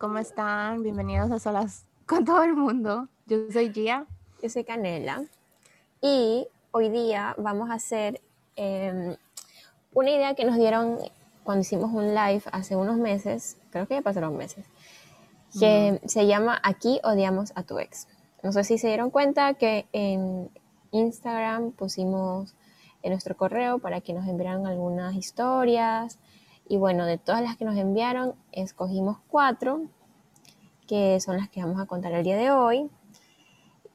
¿cómo están? Bienvenidos a Solas con todo el mundo. Yo soy Gia. Yo soy Canela. Y hoy día vamos a hacer em, una idea que nos dieron cuando hicimos un live hace unos meses, creo que ya pasaron meses, que se llama Aquí odiamos a tu ex. No sé si se dieron cuenta que en Instagram pusimos en nuestro correo para que nos enviaran algunas historias y bueno, de todas las que nos enviaron, escogimos cuatro, que son las que vamos a contar el día de hoy.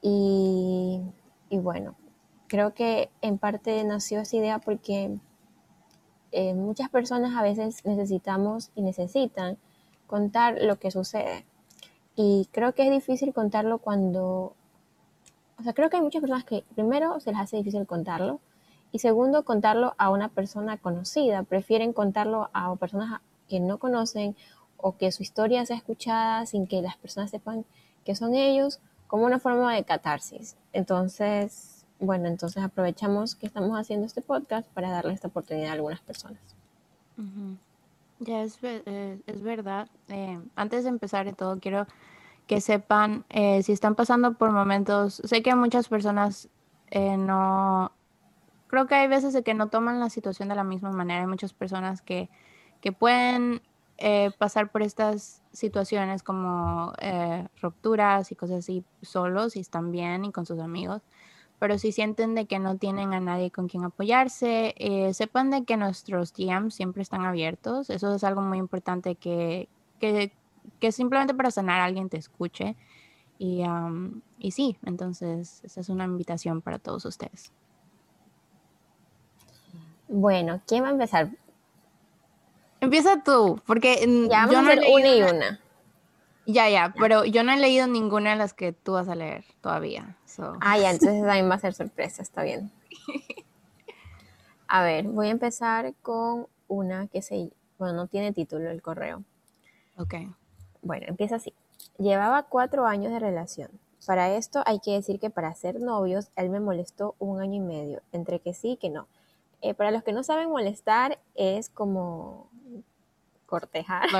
Y, bueno, creo que en parte nació esa idea porque eh, muchas personas a veces necesitamos y necesitan contar lo que sucede. Y creo que es difícil contarlo cuando... O sea, creo que hay muchas personas que primero se les hace difícil contarlo y segundo, contarlo a una persona conocida. Prefieren contarlo a personas que no conocen o que su historia sea escuchada sin que las personas sepan que son ellos, como una forma de catarsis. Entonces, bueno, entonces aprovechamos que estamos haciendo este podcast para darle esta oportunidad a algunas personas. Ya es, eh, es, verdad. Eh, antes de empezar todo, quiero que sepan eh, si están pasando por momentos. Sé que muchas personas no, creo que hay veces de que no toman la situación de la misma manera. Hay muchas personas que, que pueden eh, pasar por estas situaciones como eh, rupturas y cosas así solos y están bien y con sus amigos. Pero si sienten de que no tienen a nadie con quien apoyarse, eh, sepan de que nuestros DMs siempre están abiertos. Eso es algo muy importante que, que, que simplemente para sanar alguien te escuche. Y, y sí, entonces esa es una invitación para todos ustedes. Bueno, ¿quién va a empezar? Empieza tú, porque ya vamos a hacer una y una. Ya, ya, pero yo no he leído ninguna de las que tú vas a leer todavía. Ah, ya, entonces también va a ser sorpresa, está bien. A ver, voy a empezar con una que se, bueno, no tiene título el correo. Ok. Bueno, empieza así. Llevaba cuatro años de relación. Para esto hay que decir que para ser novios, él me molestó un año y medio, entre que sí y que no. Eh, para los que no saben molestar, es como cortejar.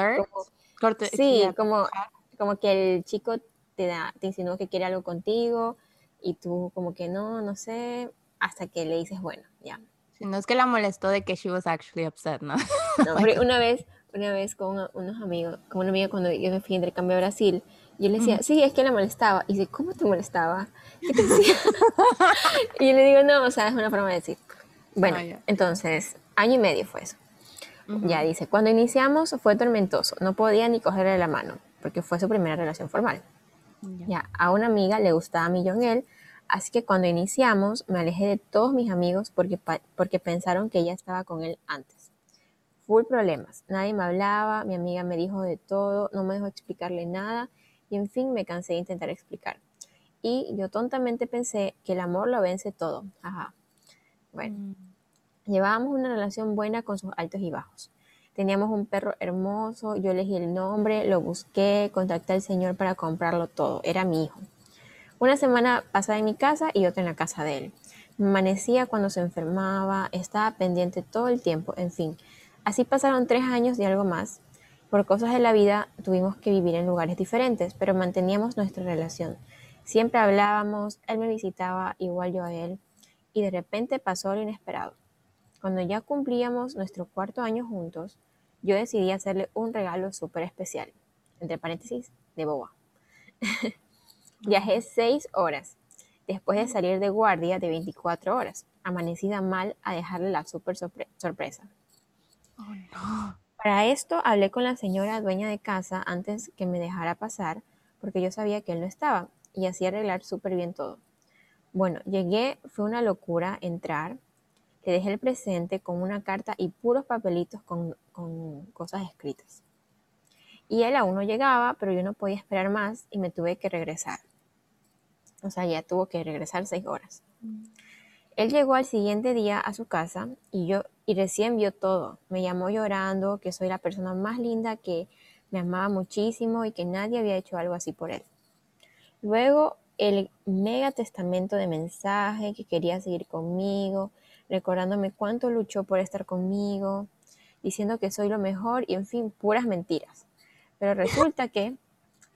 sí, como, como que el chico te, da, te insinúa que quiere algo contigo y tú como que no, no sé, hasta que le dices, bueno, ya. Si no es que la molestó de que she was actually upset, ¿no? no, una vez, una vez con unos amigos, con una amiga cuando yo me fui a intercambio a Brasil, yo le decía, sí, es que la molestaba. Y dice, ¿cómo te molestaba? ¿Qué te decía? y yo le digo, no, o sea, es una forma de decir. Bueno, ah, entonces, año y medio fue eso. Ya dice, cuando iniciamos fue tormentoso, no podía ni cogerle la mano, porque fue su primera relación formal. Ya, a una amiga le gustaba a mí él, así que cuando iniciamos me alejé de todos mis amigos porque, porque pensaron que ella estaba con él antes. Full problemas, nadie me hablaba, mi amiga me dijo de todo, no me dejó explicarle nada y en fin me cansé de intentar explicar. Y yo tontamente pensé que el amor lo vence todo. Ajá. Bueno, mm. Llevábamos una relación buena con sus altos y bajos. Teníamos un perro hermoso, yo elegí el nombre, lo busqué, contacté al señor para comprarlo todo, era mi hijo. Una semana pasada en mi casa y otra en la casa de él. Me amanecía cuando se enfermaba, estaba pendiente todo el tiempo, en fin. Así pasaron tres años y algo más. Por cosas de la vida tuvimos que vivir en lugares diferentes, pero manteníamos nuestra relación. Siempre hablábamos, él me visitaba, igual yo a él y de repente pasó lo inesperado. Cuando ya cumplíamos nuestro cuarto año juntos, yo decidí hacerle un regalo súper especial, entre paréntesis, de boba. Viajé seis horas después de salir de guardia de 24 horas, amanecida mal a dejarle la súper sorpresa. Para esto hablé con la señora dueña de casa antes que me dejara pasar, porque yo sabía que él no estaba, y así arreglar súper bien todo. Bueno, llegué, fue una locura entrar. Le dejé el presente con una carta y puros papelitos con, cosas escritas. Y él aún no llegaba, pero yo no podía esperar más y me tuve que regresar. O sea, ya tuvo que regresar seis horas. Él llegó al siguiente día a su casa y yo y recién vio todo. Me llamó llorando que soy la persona más linda, que me amaba muchísimo y que nadie había hecho algo así por él. Luego el mega testamento de mensaje que quería seguir conmigo, recordándome cuánto luchó por estar conmigo, diciendo que soy lo mejor y en fin, puras mentiras. Pero resulta que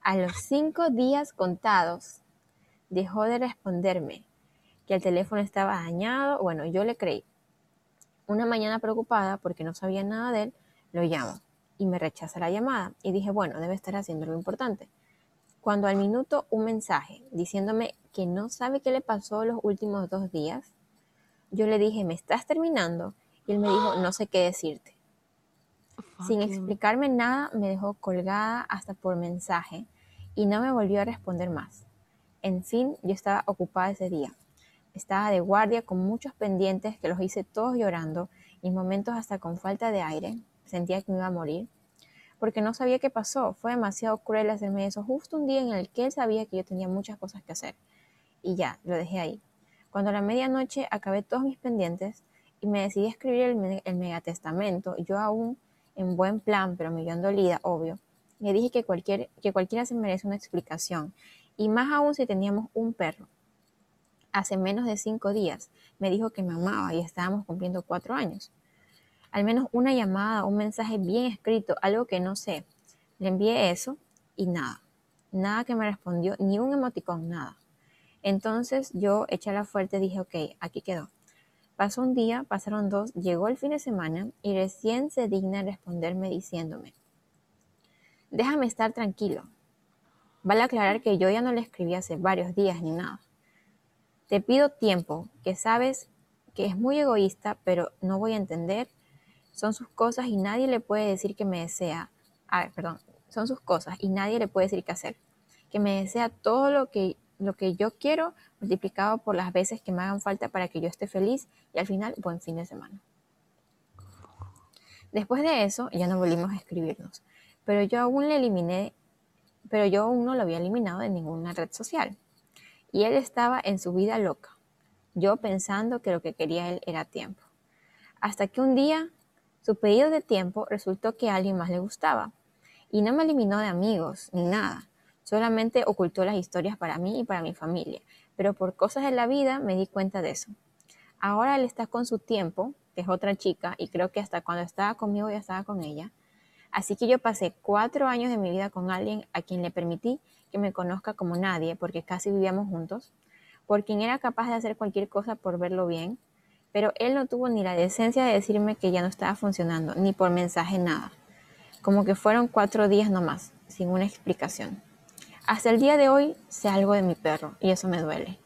a los cinco días contados dejó de responderme que el teléfono estaba dañado. Bueno, yo le creí. Una mañana preocupada porque no sabía nada de él, lo llamo y me rechaza la llamada. Y dije, bueno, debe estar haciendo lo importante. Cuando al minuto un mensaje diciéndome que no sabe qué le pasó los últimos dos días, yo le dije, ¿me estás terminando? Y él me dijo, no sé qué decirte. Sin explicarme nada, me dejó colgada hasta por mensaje y no me volvió a responder más. En fin, yo estaba ocupada ese día. Estaba de guardia con muchos pendientes que los hice todos llorando y momentos hasta con falta de aire. Sentía que me iba a morir porque no sabía qué pasó. Fue demasiado cruel hacerme eso justo un día en el que él sabía que yo tenía muchas cosas que hacer. Y ya, lo dejé ahí. Cuando a la medianoche acabé todos mis pendientes y me decidí a escribir el, el megatestamento, yo aún en buen plan, pero millón dolida, obvio, le dije que, cualquier, que cualquiera se merece una explicación, y más aún si teníamos un perro. Hace menos de cinco días me dijo que me amaba y estábamos cumpliendo cuatro años. Al menos una llamada, un mensaje bien escrito, algo que no sé. Le envié eso y nada. Nada que me respondió, ni un emoticón, nada. Entonces yo eché la fuerte dije, ok, aquí quedó. Pasó un día, pasaron dos, llegó el fin de semana y recién se digna responderme diciéndome, déjame estar tranquilo. Vale aclarar que yo ya no le escribí hace varios días ni nada. Te pido tiempo, que sabes que es muy egoísta, pero no voy a entender. Son sus cosas y nadie le puede decir que me desea. A ver, perdón, son sus cosas y nadie le puede decir qué hacer. Que me desea todo lo que lo que yo quiero multiplicado por las veces que me hagan falta para que yo esté feliz y al final buen fin de semana. Después de eso ya no volvimos a escribirnos, pero yo aún le eliminé, pero yo aún no lo había eliminado de ninguna red social. Y él estaba en su vida loca, yo pensando que lo que quería él era tiempo. Hasta que un día su pedido de tiempo resultó que a alguien más le gustaba y no me eliminó de amigos ni nada Solamente ocultó las historias para mí y para mi familia, pero por cosas de la vida me di cuenta de eso. Ahora él está con su tiempo, que es otra chica, y creo que hasta cuando estaba conmigo ya estaba con ella. Así que yo pasé cuatro años de mi vida con alguien a quien le permití que me conozca como nadie, porque casi vivíamos juntos, por quien era capaz de hacer cualquier cosa por verlo bien, pero él no tuvo ni la decencia de decirme que ya no estaba funcionando, ni por mensaje nada. Como que fueron cuatro días nomás, sin una explicación. Hasta el día de hoy sé algo de mi perro y eso me duele.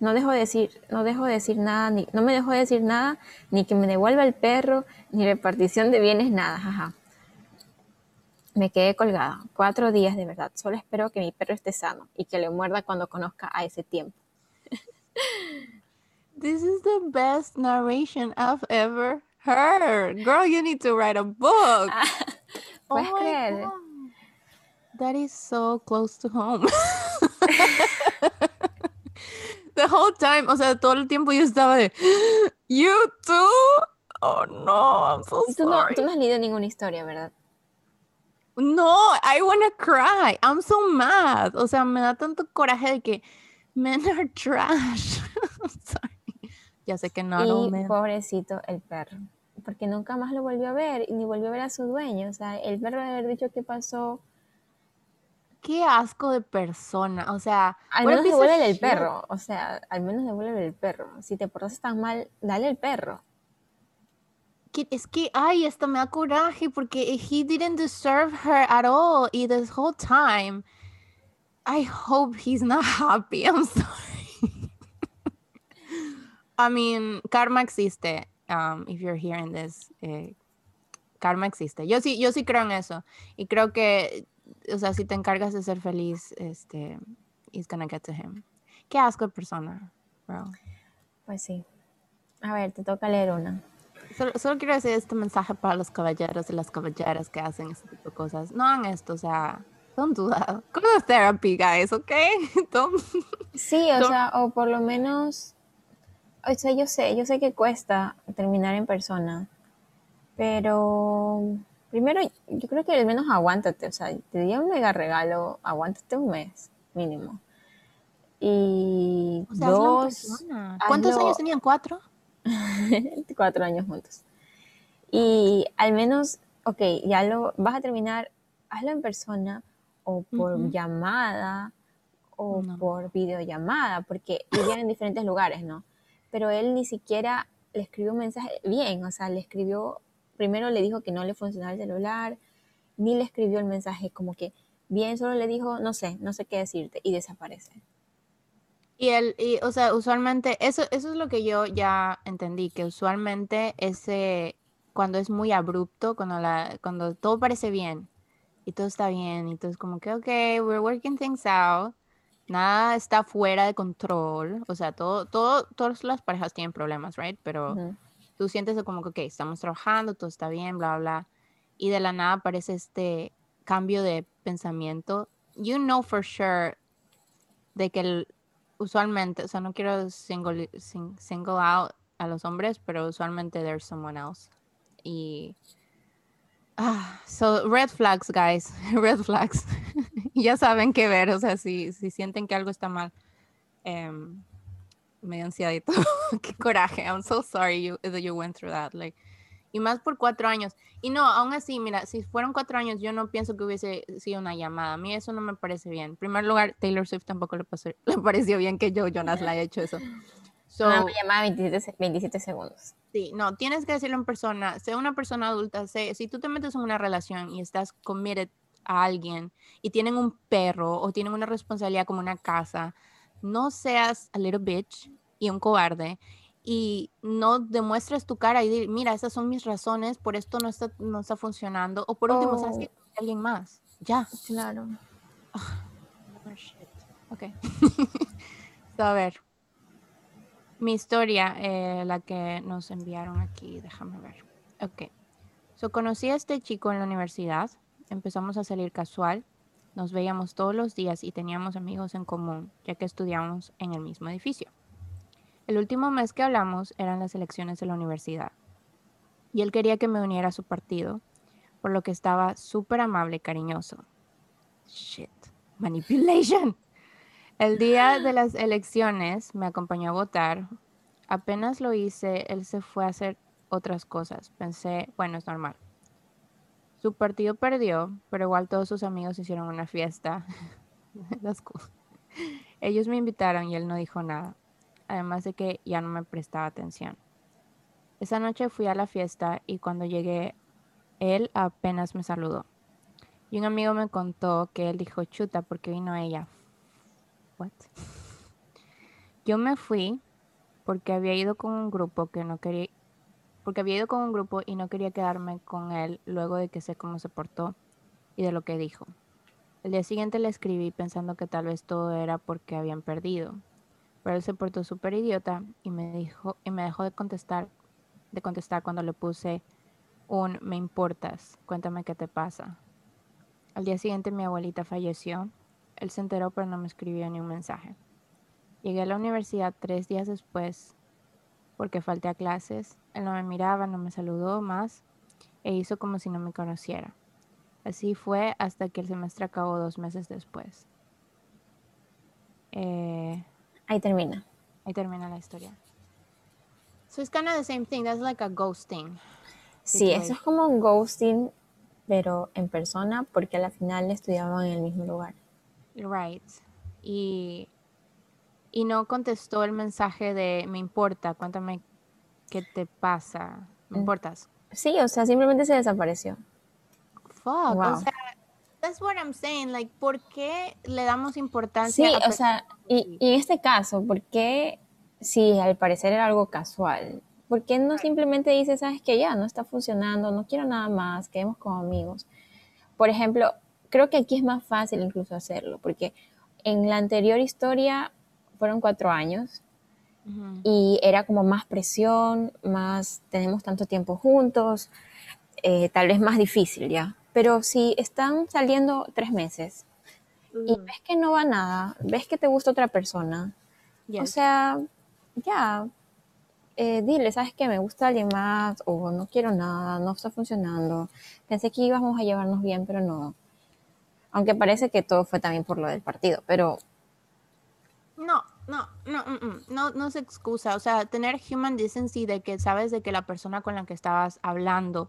No dejo de decir, no dejo de decir nada, ni, no me dejo de decir nada, ni que me devuelva el perro, ni repartición de bienes, nada, jaja. Me quedé colgada, cuatro días de verdad. Solo espero que mi perro esté sano y que le muerda cuando conozca a ese tiempo. This is the best narration I've ever heard. Girl, you need to write a book. ¿Puedes oh creer? That is so close to home. The whole time, o sea, todo el tiempo yo estaba de, you too? Oh no, I'm so tú sorry. No, tú no has leído ninguna historia, ¿verdad? No, I wanna cry. I'm so mad. O sea, me da tanto coraje de que men are trash. sorry. Ya sé que no. Y no, pobrecito el perro. Porque nunca más lo volvió a ver ni volvió a ver a su dueño. O sea, el perro debe haber dicho qué pasó qué asco de persona. O sea, al menos devuelve el perro. O sea, al menos devuelve el perro. Si te portas tan mal, dale el perro. Es que, ay, esto me da coraje porque he didn't deserve her at all. Y this whole time, I hope he's not happy. I'm sorry. I mean, karma existe. Um, if you're hearing this, eh, karma existe. Yo sí, yo sí creo en eso. Y creo que o sea, si te encargas de ser feliz, este, it's gonna get to him. Qué asco de persona, bro. Pues sí. A ver, te toca leer una. Solo, quiero decir este mensaje para los caballeros y las caballeras que hacen este tipo de cosas. No hagan esto, o sea, don't do that. Go to therapy, guys, ¿ok? sí, o sea, o por lo menos, o sea, yo sé, yo sé que cuesta terminar en persona, pero Primero, yo creo que al menos aguántate, o sea, te di un mega regalo, aguántate un mes, mínimo. Y dos... ¿Cuántos años tenían? ¿Cuatro? Cuatro años juntos. Y al menos, ok, ya lo vas a terminar, hazlo en persona o por llamada o por videollamada, porque vivían en diferentes lugares, ¿no? Pero él ni siquiera le escribió un mensaje bien, o sea, le escribió, primero le dijo que no le funcionaba el celular, ni le escribió el mensaje como que bien, solo le dijo, no sé, no sé qué decirte, y desaparece. Y él, y, o sea, usualmente, eso, eso es lo que yo ya entendí, que usualmente ese, cuando es muy abrupto, cuando, la, cuando todo parece bien, y todo está bien, y todo es como que, ok, we're working things out, nada está fuera de control, o sea, todo, todo, todas las parejas tienen problemas, right? Pero tú sientes como que, ok, estamos trabajando, todo está bien, bla, bla, y de la nada aparece este cambio de pensamiento. You know for sure de que el, usualmente, o sea, no quiero single, single out a los hombres, pero usualmente there's someone else. Y Ah, so red flags, guys, red flags. ya saben qué ver, o sea, si, si sienten que algo está mal. Um, me dio ansiedad y todo. qué coraje. I'm so sorry you, that you went through that. Like, y más por cuatro años. Y no, aún así, mira, si fueron cuatro años, yo no pienso que hubiese sido una llamada. A mí eso no me parece bien. En primer lugar, Taylor Swift tampoco le, pasó, le pareció bien que yo, Jonas, le haya hecho eso. So, una llamada 27, 27 segundos. Sí, no, tienes que decirlo en persona, sé una persona adulta, sé, si tú te metes en una relación y estás committed a alguien y tienen un perro o tienen una responsabilidad como una casa, no seas a little bitch y un cobarde y no demuestres tu cara y dir, mira, esas son mis razones, por esto no está, no está funcionando, o por último, ¿sabes oh. que Alguien más, ya. Claro. Oh, shit. Ok. a ver, mi historia, eh, la que nos enviaron aquí, déjame ver. Ok. So, conocí a este chico en la universidad, empezamos a salir casual, nos veíamos todos los días y teníamos amigos en común, ya que estudiábamos en el mismo edificio. El último mes que hablamos eran las elecciones de la universidad, y él quería que me uniera a su partido, por lo que estaba súper amable y cariñoso. Shit, manipulation. El día de las elecciones me acompañó a votar. Apenas lo hice, él se fue a hacer otras cosas. Pensé, bueno, es normal. Su partido perdió, pero igual todos sus amigos hicieron una fiesta. Ellos me invitaron y él no dijo nada, además de que ya no me prestaba atención. Esa noche fui a la fiesta y cuando llegué, él apenas me saludó. Y un amigo me contó que él dijo, chuta, porque vino ella. What? Yo me fui porque había ido con un grupo que no quería, porque había ido con un grupo y no quería quedarme con él luego de que sé cómo se portó y de lo que dijo. El día siguiente le escribí pensando que tal vez todo era porque habían perdido, pero él se portó súper idiota y me dijo y me dejó de contestar, de contestar cuando le puse un me importas, cuéntame qué te pasa. Al día siguiente mi abuelita falleció él se enteró pero no me escribió ni un mensaje. Llegué a la universidad tres días después porque falté a clases. Él no me miraba, no me saludó más e hizo como si no me conociera. Así fue hasta que el semestre acabó dos meses después. Eh, ahí termina. Ahí termina la historia. So it's kind of the same thing. That's like a ghosting. Sí, eso es como un ghosting, pero en persona, porque al final estudiaban en el mismo lugar. Right. Y, y no contestó el mensaje de me importa, cuéntame qué te pasa, me mm. importas. Sí, o sea, simplemente se desapareció. Fuck, o sea, that's what I'm saying, like, ¿por qué le damos importancia? Sí, o sea, y, y, en este caso, ¿por qué, si al parecer era algo casual, ¿por qué no simplemente dice, sabes que ya no está funcionando, no quiero nada más, quedemos como amigos? Por ejemplo, creo que aquí es más fácil incluso hacerlo, porque en la anterior historia fueron cuatro años y era como más presión, más tenemos tanto tiempo juntos, eh, tal vez más difícil ya. Pero si están saliendo tres meses y ves que no va nada, ves que te gusta otra persona, o sea, ya, eh, dile, ¿sabes qué? Me gusta alguien más o no quiero nada, no está funcionando. Pensé que íbamos a llevarnos bien, pero no. Aunque parece que todo fue también por lo del partido, pero... No, no, no, mm, mm, no, no se excusa. O sea, tener human decency de que sabes de que la persona con la que estabas hablando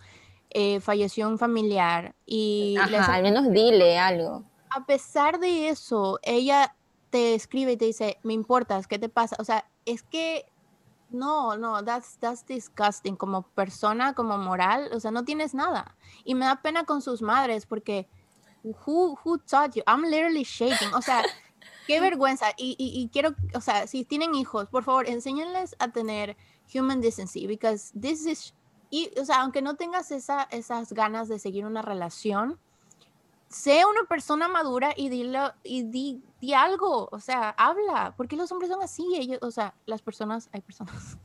eh, falleció un familiar y... Ajá, al menos dile algo. A pesar de eso, ella te escribe y te dice, me importas, ¿qué te pasa? O sea, es que no, no, that's, that's disgusting. Como persona, como moral, o sea, no tienes nada. Y me da pena con sus madres porque, who, who taught you? I'm literally shaking. O sea, qué vergüenza. Y, quiero, o sea, si tienen hijos, por favor, enséñenles a tener human decency, because this is, y, o sea, aunque no tengas esa, esas ganas de seguir una relación, sé una persona madura y dilo, y di, algo, o sea, habla, porque los hombres son así, ellos, o sea, las personas, hay personas.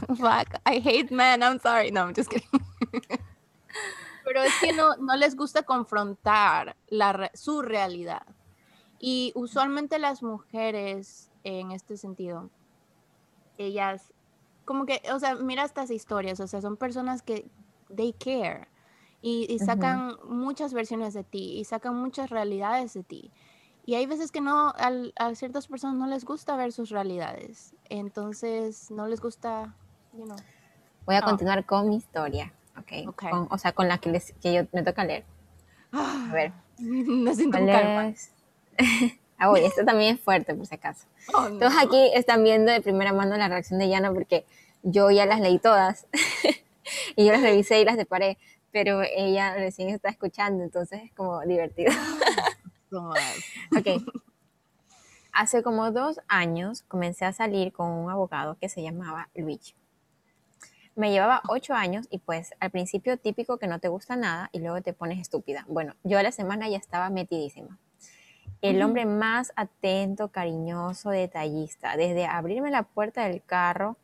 Fuck, I hate men, I'm sorry, no, I'm just kidding. Pero es que no, les gusta confrontar su realidad. Y usualmente las mujeres, en este sentido, ellas, como que, o sea, mira estas historias, o sea, son personas que, they care y, sacan muchas versiones de ti y sacan muchas realidades de ti. Y hay veces que no, a ciertas personas no les gusta ver sus realidades. Entonces, no les gusta, you know. Voy a continuar con mi historia, ¿ok? okay. o sea, con la que, les, que yo me toca leer. A ver. Me siento. Ah, uy, esto también es fuerte, por si acaso. Oh, Todos aquí están viendo de primera mano la reacción de Yana porque yo ya las leí todas. y yo las revisé y las separé pero ella recién está escuchando, entonces es como divertido. ok. Hace como dos años comencé a salir con un abogado que se llamaba Luigi. Me llevaba ocho años y pues al principio típico que no te gusta nada y luego te pones estúpida. Bueno, yo a la semana ya estaba metidísima. El hombre más atento, cariñoso, detallista, desde abrirme la puerta del carro,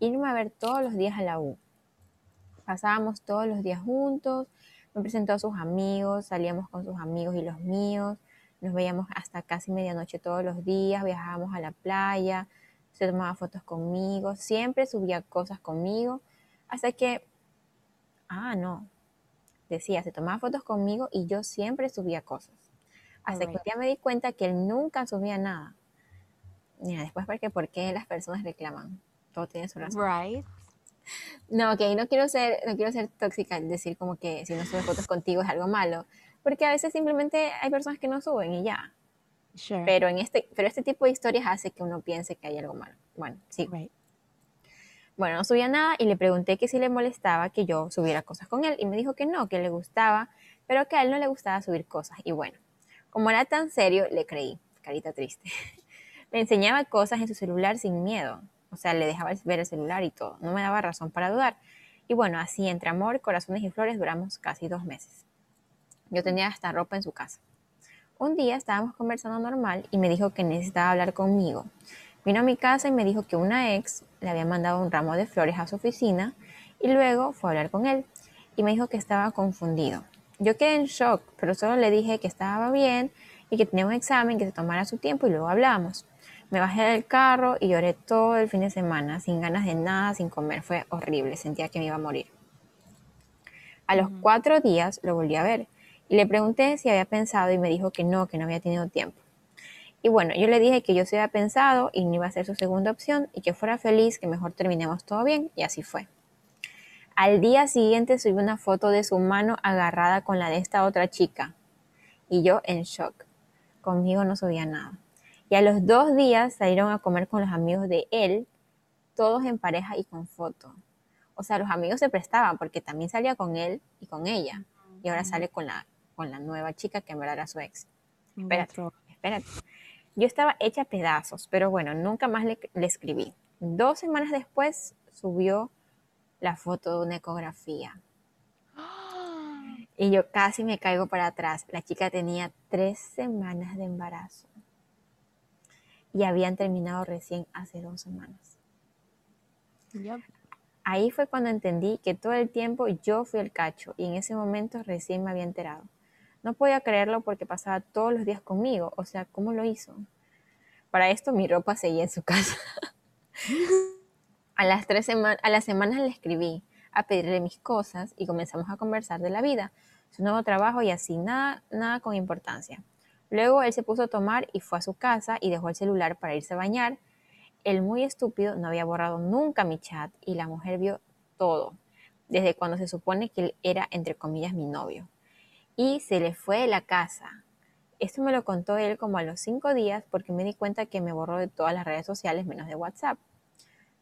irme a ver todos los días a la U, Pasábamos todos los días juntos, me presentó a sus amigos, salíamos con sus amigos y los míos, nos veíamos hasta casi medianoche todos los días, viajábamos a la playa, se tomaba fotos conmigo, siempre subía cosas conmigo, hasta que, ah, no, decía, se tomaba fotos conmigo y yo siempre subía cosas. Hasta que ya me di cuenta que él nunca subía nada. Mira, después porque por qué las personas reclaman. Todo tiene su razón. Right. No, ok, no quiero ser, no quiero ser tóxica, decir como que si no sube fotos contigo es algo malo, porque a veces simplemente hay personas que no suben y ya. Pero en este, pero este tipo de historias hace que uno piense que hay algo malo. Bueno, sí. Bueno, no subía nada y le pregunté que si le molestaba que yo subiera cosas con él y me dijo que no, que le gustaba, pero que a él no le gustaba subir cosas. Y bueno, como era tan serio, le creí, carita triste. me enseñaba cosas en su celular sin miedo. O sea, le dejaba ver el celular y todo. No me daba razón para dudar. Y bueno, así entre amor, corazones y flores duramos casi dos meses. Yo tenía hasta ropa en su casa. Un día estábamos conversando normal y me dijo que necesitaba hablar conmigo. Vino a mi casa y me dijo que una ex le había mandado un ramo de flores a su oficina y luego fue a hablar con él y me dijo que estaba confundido. Yo quedé en shock, pero solo le dije que estaba bien y que tenía un examen, que se tomara su tiempo y luego hablábamos. Me bajé del carro y lloré todo el fin de semana, sin ganas de nada, sin comer. Fue horrible, sentía que me iba a morir. A los cuatro días lo volví a ver y le pregunté si había pensado y me dijo que no, que no había tenido tiempo. Y bueno, yo le dije que yo se había pensado y no iba a ser su segunda opción y que fuera feliz, que mejor terminemos todo bien y así fue. Al día siguiente subí una foto de su mano agarrada con la de esta otra chica y yo en shock. Conmigo no subía nada. Y a los dos días salieron a comer con los amigos de él, todos en pareja y con foto. O sea, los amigos se prestaban porque también salía con él y con ella. Y ahora sale con la, con la nueva chica que en verdad era su ex. Espérate, espérate. Yo estaba hecha a pedazos, pero bueno, nunca más le, le escribí. Dos semanas después subió la foto de una ecografía. Y yo casi me caigo para atrás. La chica tenía tres semanas de embarazo y habían terminado recién hace dos semanas. Ahí fue cuando entendí que todo el tiempo yo fui el cacho y en ese momento recién me había enterado. No podía creerlo porque pasaba todos los días conmigo, o sea, ¿cómo lo hizo? Para esto mi ropa seguía en su casa. a, las tres semanas, le escribí a pedirle mis cosas y comenzamos a conversar de la vida, su nuevo trabajo y así, nada, nada con importancia. Luego él se puso a tomar y fue a su casa y dejó el celular para irse a bañar. El muy estúpido no había borrado nunca mi chat y la mujer vio todo. desde cuando se supone que él era, entre comillas, mi novio. Y se le fue de la casa. Esto me lo contó él como a los cinco días porque me di cuenta que me borró de todas las redes sociales menos de WhatsApp.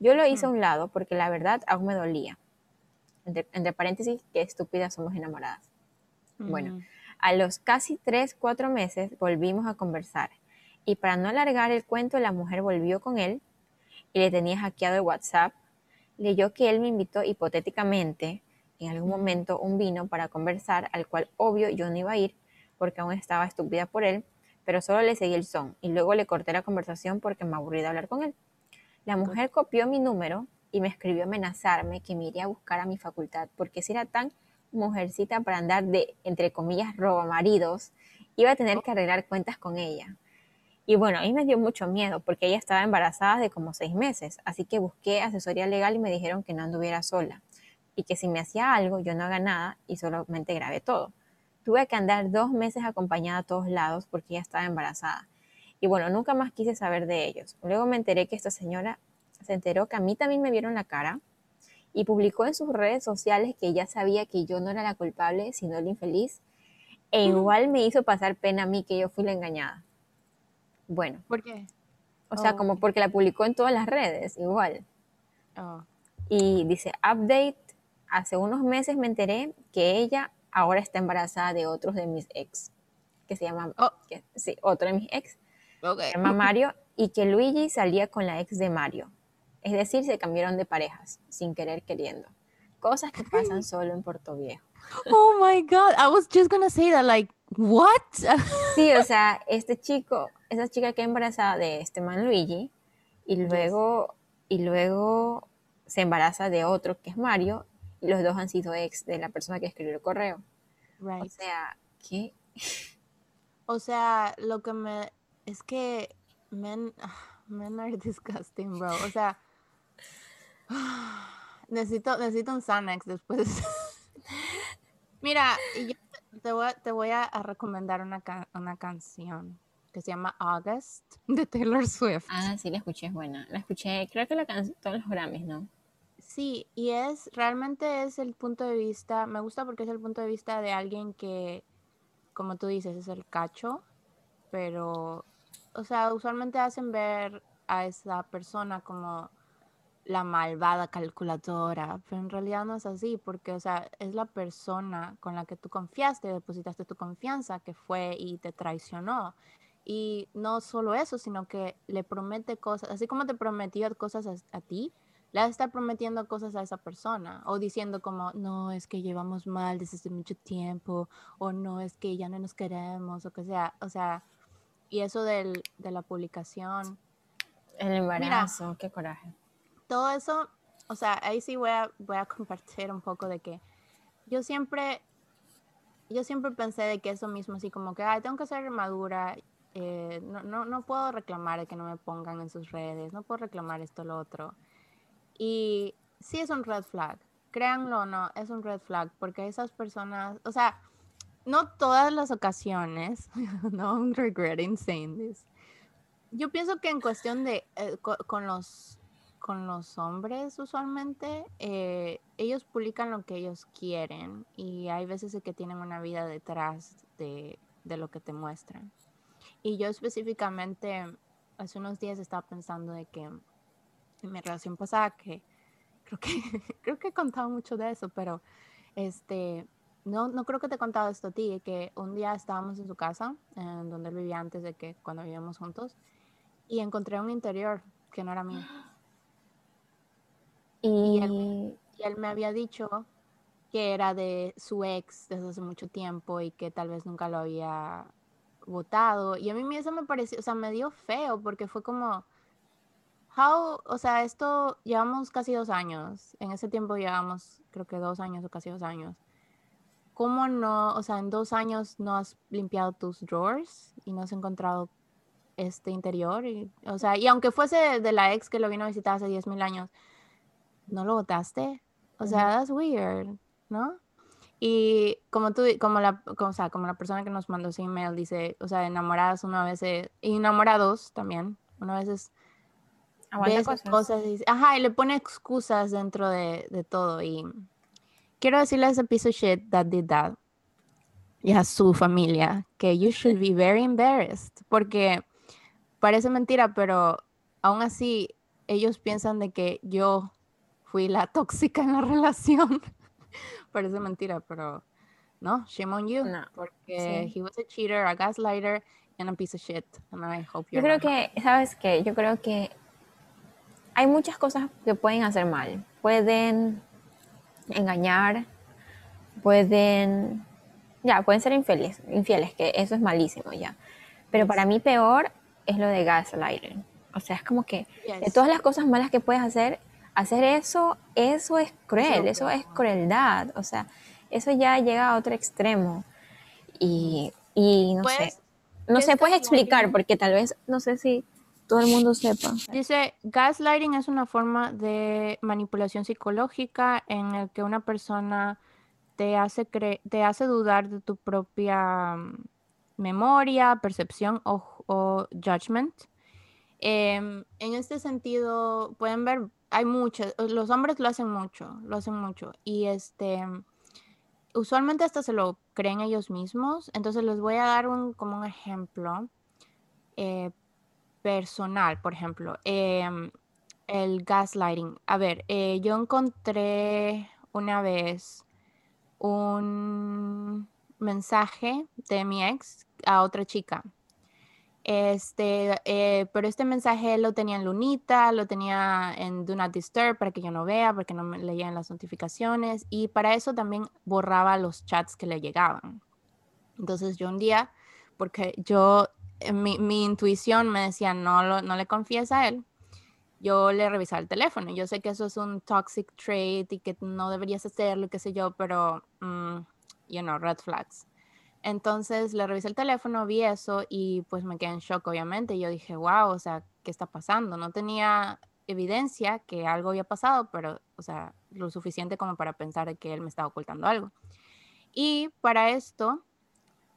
Yo lo hice a un lado porque la verdad aún me dolía. Entre, paréntesis, qué estúpidas somos enamoradas. Bueno, a los casi tres, cuatro meses volvimos a conversar. Y para no alargar el cuento, la mujer volvió con él y le tenía hackeado el WhatsApp. Leyó que él me invitó hipotéticamente en algún momento un vino para conversar, al cual obvio yo no iba a ir porque aún estaba estúpida por él, pero solo le seguí el son y luego le corté la conversación porque me aburrí de hablar con él. La mujer copió mi número y me escribió amenazarme que me iría a buscar a mi facultad porque si era tan mujercita para andar de, entre comillas, robamaridos, iba a tener que arreglar cuentas con ella. Y bueno, a mí me dio mucho miedo porque ella estaba embarazada de como seis meses, así que busqué asesoría legal y me dijeron que no anduviera sola y que si me hacía algo yo no haga nada y solamente grabé todo. Tuve que andar dos meses acompañada a todos lados porque ella estaba embarazada. Y bueno, nunca más quise saber de ellos. Luego me enteré que esta señora se enteró que a mí también me vieron la cara y publicó en sus redes sociales que ya sabía que yo no era la culpable, sino la infeliz. E igual me hizo pasar pena a mí que yo fui la engañada. Bueno. ¿Por qué? O sea, como oh. porque la publicó en todas las redes, igual. Oh. Y dice, update, hace unos meses me enteré que ella ahora está embarazada de otros de mis ex, que se llama, oh. sí, otro de mis ex, se llama Mario, y que Luigi salía con la ex de Mario. Es decir, se cambiaron de parejas, sin querer queriendo. Cosas que pasan solo en Puerto Viejo. Oh my God, I was just gonna say that, like, what? sí, o sea, este chico, esa chica que embarazada de este man Luigi, y luego, y luego se embaraza de otro que es Mario, y los dos han sido ex de la persona que escribió el correo. Right. O sea, ¿qué? O sea, lo que me. Es que. Men, men are disgusting, bro. O sea. necesito, necesito un Xanax después. Mira, te voy, te voy a, recomendar una, una canción que se llama August de Taylor Swift. Ah, sí, la escuché, es buena. La escuché, creo que la cantó en los Grammys, ¿no? Sí, y es, realmente es el punto de vista, me gusta porque es el punto de vista de alguien que, como tú dices, es el cacho, pero, o sea, usualmente hacen ver a esa persona como la malvada calculadora, pero en realidad no es así, porque, o sea, es la persona con la que tú confiaste, depositaste tu confianza, que fue y te traicionó. Y no solo eso, sino que le promete cosas, así como te prometió cosas a, ti, le está prometiendo cosas a esa persona, o diciendo como, no, es que llevamos mal desde hace mucho tiempo, o no, es que ya no nos queremos, o que sea, o sea, y eso del, de la publicación. El embarazo, qué coraje todo eso, o sea, ahí sí voy a, voy a compartir un poco de que yo siempre, yo siempre pensé de que eso mismo, así como que, ay, tengo que ser madura, eh, no, no, no puedo reclamar de que no me pongan en sus redes, no puedo reclamar esto, lo otro. Y sí es un red flag, créanlo o no, es un red flag, porque esas personas, o sea, no todas las ocasiones, no, regretting saying this. Yo pienso que en cuestión de, eh, con, los con los hombres usualmente, eh, ellos publican lo que ellos quieren y hay veces que tienen una vida detrás de, lo que te muestran. Y yo específicamente, hace unos días estaba pensando de que en mi relación pasada, que creo que, creo que he contado mucho de eso, pero este, no, no creo que te he contado esto a ti, que un día estábamos en su casa, en donde él vivía antes de que cuando vivíamos juntos, y encontré un interior que no era mío. Y, él, me había dicho que era de su ex desde hace mucho tiempo y que tal vez nunca lo había votado. Y a mí eso me pareció, o sea, me dio feo porque fue como, how, o sea, esto llevamos casi dos años. En ese tiempo llevamos, creo que dos años o casi dos años. ¿Cómo no, o sea, en dos años no has limpiado tus drawers y no has encontrado este interior? Y, o sea, y aunque fuese de la ex que lo vino a visitar hace 10 mil años, no lo votaste. O sea, that's weird, ¿no? Y como tú, como la, como, o sea, como la persona que nos mandó ese email dice, o sea, enamoradas una vez, y enamorados también, una vez es cosas. y, ajá, y le pone excusas dentro de, de todo y, quiero decirle a ese piece of shit that did that y a su familia que you should be very embarrassed porque parece mentira, pero aún así ellos piensan de que yo fui la tóxica en la relación. parece mentira, pero no, shame on you. porque he was a cheater, a gaslighter, and a piece of shit. And I hope you're Yo creo que, ¿sabes qué? Yo creo que hay muchas cosas que pueden hacer mal. Pueden engañar, pueden, ya, pueden ser infieles, infieles, que eso es malísimo ya. Pero para mí peor es lo de gaslighting. O sea, es como que de todas las cosas malas que puedes hacer, hacer eso, eso es cruel, eso es crueldad. O sea, eso ya llega a otro extremo. Y, y no sé, no sé, puedes explicar, porque tal vez, no sé si todo el mundo sepa. Dice, gaslighting es una forma de manipulación psicológica en el que una persona te hace, te hace dudar de tu propia mm, memoria, percepción o, o judgment. Em, en este sentido, pueden ver, hay muchos, los hombres lo hacen mucho, lo hacen mucho. Y este, usualmente hasta se lo creen ellos mismos. Entonces les voy a dar un, como un ejemplo eh, personal, por ejemplo. Em, el gaslighting. A ver, eh, yo encontré una vez un mensaje de mi ex a otra chica este, eh, pero este mensaje lo tenía en Lunita, lo tenía en Do Not Disturb para que yo no vea, porque no me leían las notificaciones y para eso también borraba los chats que le llegaban. Entonces yo un día, porque yo, eh, mi, mi intuición me decía no, lo, no le confíes a él, yo le revisaba el teléfono. Yo sé que eso es un toxic trait y que no deberías hacerlo, qué sé yo, pero, mm, you know, red flags. Entonces le revisé el teléfono, vi eso y pues me quedé en shock, obviamente. Yo dije, wow, o sea, ¿qué está pasando? No tenía evidencia que algo había pasado, pero, o sea, lo suficiente como para pensar que él me estaba ocultando algo. Y para esto,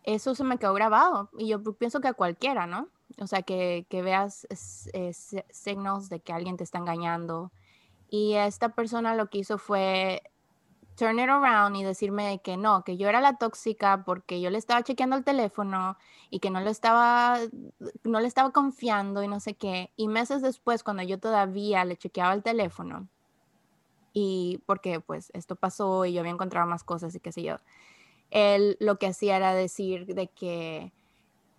eso se me quedó grabado. Y yo pienso que a cualquiera, ¿no? O sea, que, que veas signos de que alguien te está engañando. Y esta persona lo que hizo fue turn it around y decirme que no, que yo era la tóxica porque yo le estaba chequeando el teléfono y que no le estaba, no le estaba confiando y no sé qué. Y meses después, cuando yo todavía le chequeaba el teléfono, y porque pues esto pasó y yo había encontrado más cosas y qué sé yo, él lo que hacía era decir de que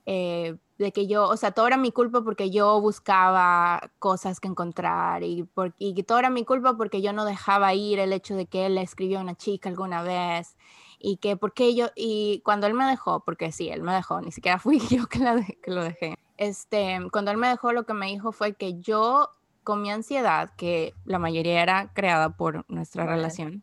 eh, de que yo, o sea, todo era mi culpa porque yo buscaba cosas que encontrar y, por, y todo era mi culpa porque yo no dejaba ir el hecho de que él le escribió a una chica alguna vez y que porque yo, y cuando él me dejó, porque sí, él me dejó, ni siquiera fui yo que, la que lo dejé, este, cuando él me dejó lo que me dijo fue que yo con mi ansiedad, que la mayoría era creada por nuestra relación,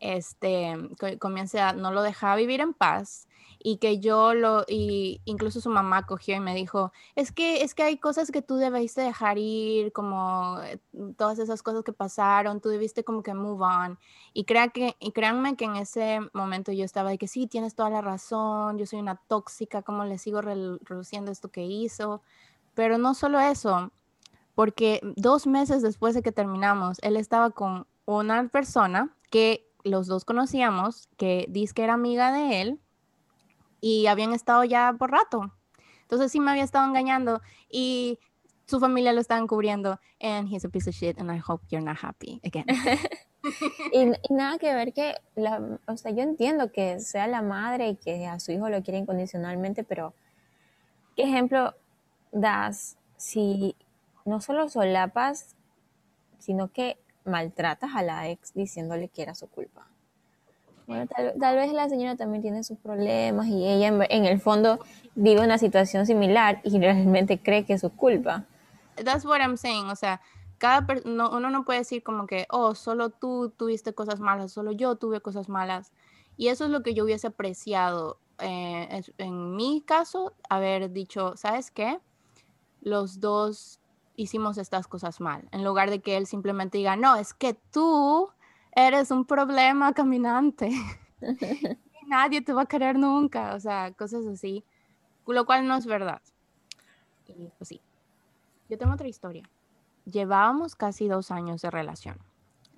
este, con mi ansiedad no lo dejaba vivir en paz y que yo lo, y incluso su mamá cogió y me dijo, es que, es que hay cosas que tú debiste dejar ir, como eh, todas esas cosas que pasaron, tú debiste como que move on. Y, crea que, y créanme que en ese momento yo estaba de que sí, tienes toda la razón, yo soy una tóxica, ¿cómo le sigo reduciendo esto que hizo? Pero no solo eso, porque dos meses después de que terminamos, él estaba con una persona que los dos conocíamos, que dice que era amiga de él, y habían estado ya por rato. Entonces sí me había estado engañando y su familia lo estaban cubriendo and he's a piece of shit and I hope you're not happy again. y, nada que ver que, la, o sea, yo entiendo que sea la madre y que a su hijo lo quiere incondicionalmente, pero ¿qué ejemplo das si no solo solapas, sino que maltratas a la ex diciéndole que era su culpa? Bueno, tal, vez la señora también tiene sus problemas y ella en, el fondo vive una situación similar y realmente cree que es su culpa. That's what I'm saying, o sea, cada uno no puede decir como que, oh, solo tú tuviste cosas malas, solo yo tuve cosas malas. Y eso es lo que yo hubiese apreciado eh, en mi caso, haber dicho, ¿sabes qué? Los dos hicimos estas cosas mal, en lugar de que él simplemente diga, no, es que tú eres un problema caminante. Nadie te va a querer nunca, o sea, cosas así, lo cual no es verdad. Y pues sí, yo tengo otra historia. Llevábamos casi dos años de relación.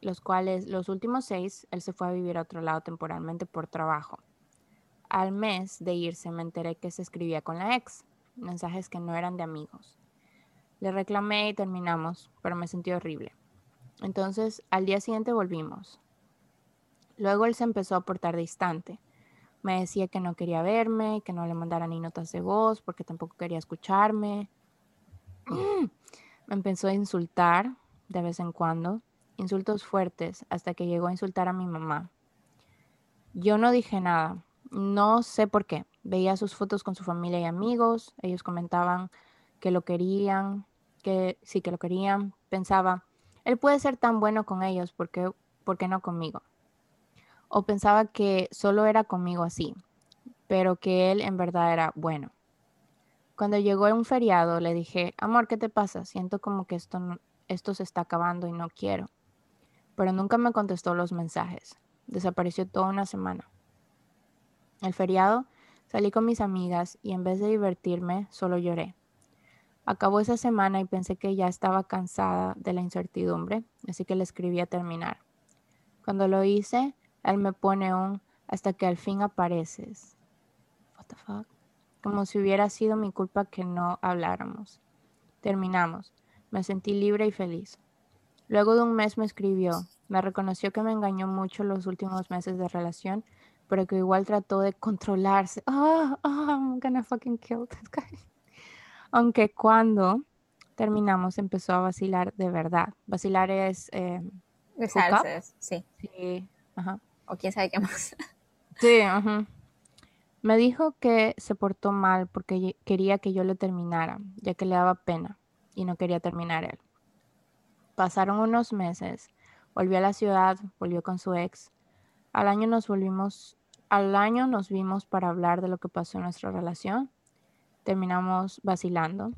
los cuales los últimos seis él se fue a vivir a otro lado temporalmente por trabajo. Al mes de irse me enteré que se escribía con la ex, mensajes que no eran de amigos. Le reclamé y terminamos, pero me sentí horrible. Entonces, al día siguiente volvimos. Luego él se empezó a portar distante. Me decía que no quería verme, que no le mandara ni notas de voz porque tampoco quería escucharme. Me empezó a insultar de vez en cuando, insultos fuertes, hasta que llegó a insultar a mi mamá. Yo no dije nada, no sé por qué. Veía sus fotos con su familia y amigos, ellos comentaban que lo querían, que sí que lo querían. Pensaba, él puede ser tan bueno con ellos, ¿por qué, no conmigo? O pensaba que solo era conmigo así, pero que él en verdad era bueno. Cuando llegó un feriado, le dije, amor, ¿qué te pasa? Siento como que esto, esto se está acabando y no quiero. Pero nunca me contestó los mensajes. Desapareció toda una semana. El feriado salí con mis amigas y en vez de divertirme, solo lloré. Acabó esa semana y pensé que ya estaba cansada de la incertidumbre, así que le escribí a terminar. Cuando lo hice, él me pone un hasta que al fin apareces. What the fuck? como si hubiera sido mi culpa que no habláramos. Terminamos. Me sentí libre y feliz. Luego de un mes me escribió. Me reconoció que me engañó mucho los últimos meses de relación, pero que igual trató de controlarse. Oh, oh, I'm gonna fucking kill this guy. Aunque cuando terminamos empezó a vacilar de verdad. Vacilar es... Eh, Besarse, sí. Sí, ajá. O quién sabe qué más. Sí, ajá. Me dijo que se portó mal porque quería que yo le terminara, ya que le daba pena y no quería terminar él. Pasaron unos meses, volvió a la ciudad, volvió con su ex. Al año nos volvimos, al año nos vimos para hablar de lo que pasó en nuestra relación. Terminamos vacilando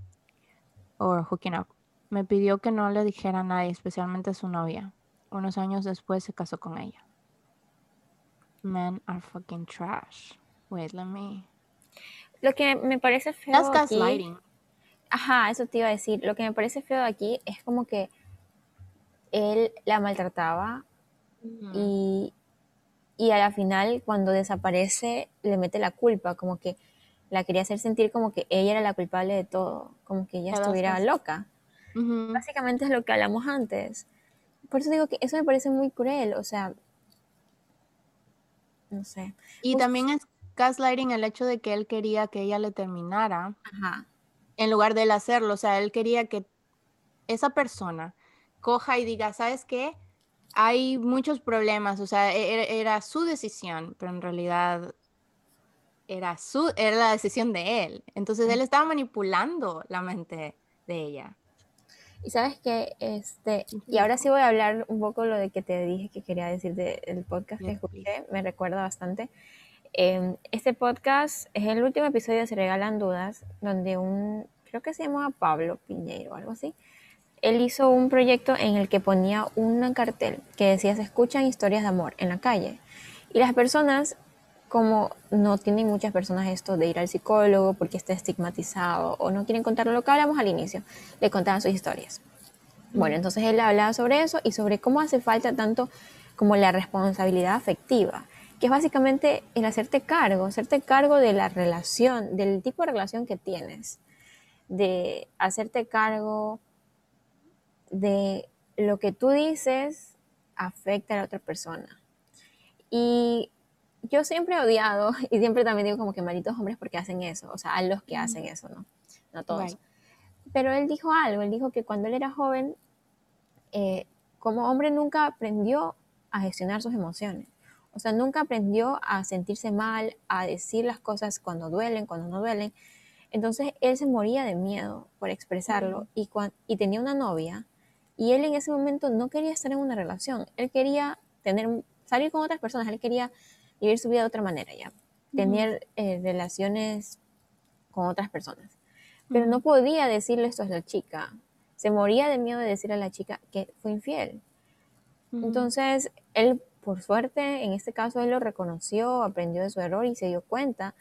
o hooking up. Me pidió que no le dijera a nadie, especialmente a su novia. Unos años después se casó con ella. Men are fucking trash. Wait, let me. Lo que me parece feo. That's gaslighting. ajá, eso te iba a decir. Lo que me parece feo aquí es como que él la maltrataba y, y a la final, cuando desaparece, le mete la culpa, como que la quería hacer sentir como que ella era la culpable de todo, como que ella estuviera loca. Básicamente es lo que hablamos antes. Por eso digo que eso me parece muy cruel, o sea, no sé. Y también es gaslighting el hecho de que él quería que ella le terminara en lugar de él hacerlo. O sea, él quería que esa persona coja y diga, ¿sabes qué? Hay muchos problemas, o sea, e-, e-, era, su decisión, pero en realidad era, su, era la decisión de él. Entonces él estaba manipulando la mente de ella. Y sabes que, este, y ahora sí voy a hablar un poco lo de que te dije que quería decir del podcast que escuché, me recuerda bastante. Em, este podcast es el último episodio de Se Regalan Dudas, donde un, creo que se llamaba Pablo Piñeiro o algo así, él hizo un proyecto en el que ponía un cartel que decía se escuchan historias de amor en la calle. Y las personas, como no tienen muchas personas esto de ir al psicólogo porque está estigmatizado o no quieren contar lo que hablamos al inicio, le contaban sus historias. Bueno, entonces él hablaba sobre eso y sobre cómo hace falta tanto como la responsabilidad afectiva que es básicamente el hacerte cargo, hacerte cargo de la relación, del tipo de relación que tienes, de hacerte cargo de lo que tú dices afecta a la otra persona. Y yo siempre he odiado, y siempre también digo como que malditos hombres porque hacen eso, o sea, a los que hacen eso, ¿no? No todos. Pero él dijo algo, él dijo que cuando él era joven, eh, como hombre nunca aprendió a gestionar sus emociones. O sea, nunca aprendió a sentirse mal, a decir las cosas cuando duelen, cuando no duelen. Entonces él se moría de miedo por expresarlo y, y tenía una novia y él en ese momento no quería estar en una relación. Él quería tener, salir con otras personas, él quería vivir su vida de otra manera ya, tener eh, relaciones con otras personas. Pero no podía decirle esto a la chica. Se moría de miedo de decir a la chica que fue infiel. Entonces, él por suerte, en este caso él lo reconoció, aprendió de su error y se dio cuenta,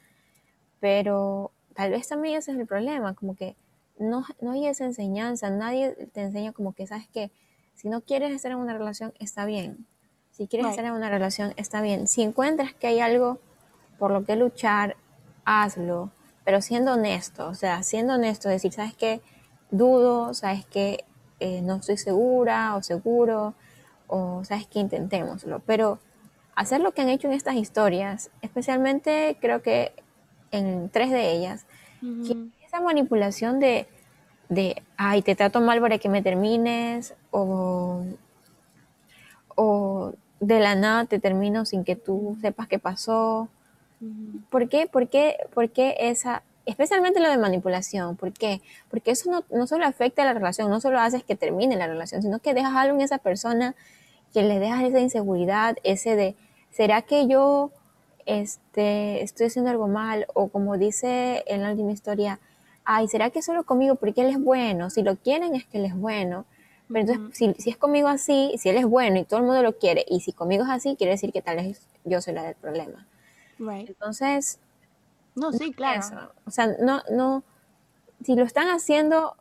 pero tal vez también ese es el problema, como que no, no hay esa enseñanza, nadie te enseña como que, ¿sabes que Si no quieres estar en una relación, está bien. Si quieres estar en una relación, está bien. Si encuentras que hay algo por lo que luchar, hazlo, pero siendo honesto, o sea, siendo honesto, decir, ¿sabes qué? Dudo, ¿sabes qué? Eh, no estoy segura o seguro, o ¿sabes qué? Intentémoslo. Pero hacer lo que han hecho en estas historias, especialmente creo que en tres de ellas, esa manipulación de, de, ay, te trato mal para que me termines, o, o de la nada te termino sin que tú sepas qué pasó. ¿Por qué? ¿Por qué? ¿Por qué esa, especialmente lo de manipulación? ¿Por qué? Porque eso no, no solo afecta a la relación, no solo haces que termine la relación, sino que dejas algo en esa persona que le dejas esa inseguridad, ese de, ¿será que yo este, estoy haciendo algo mal? O como dice en la última historia, ay, ¿será que solo conmigo porque él es bueno? Si lo quieren es que él es bueno. Pero entonces, si, si, es conmigo así, si él es bueno y todo el mundo lo quiere, y si conmigo es así, quiere decir que tal vez yo soy la del problema. Entonces, no, sí, claro. O sea, no, no, si lo están haciendo,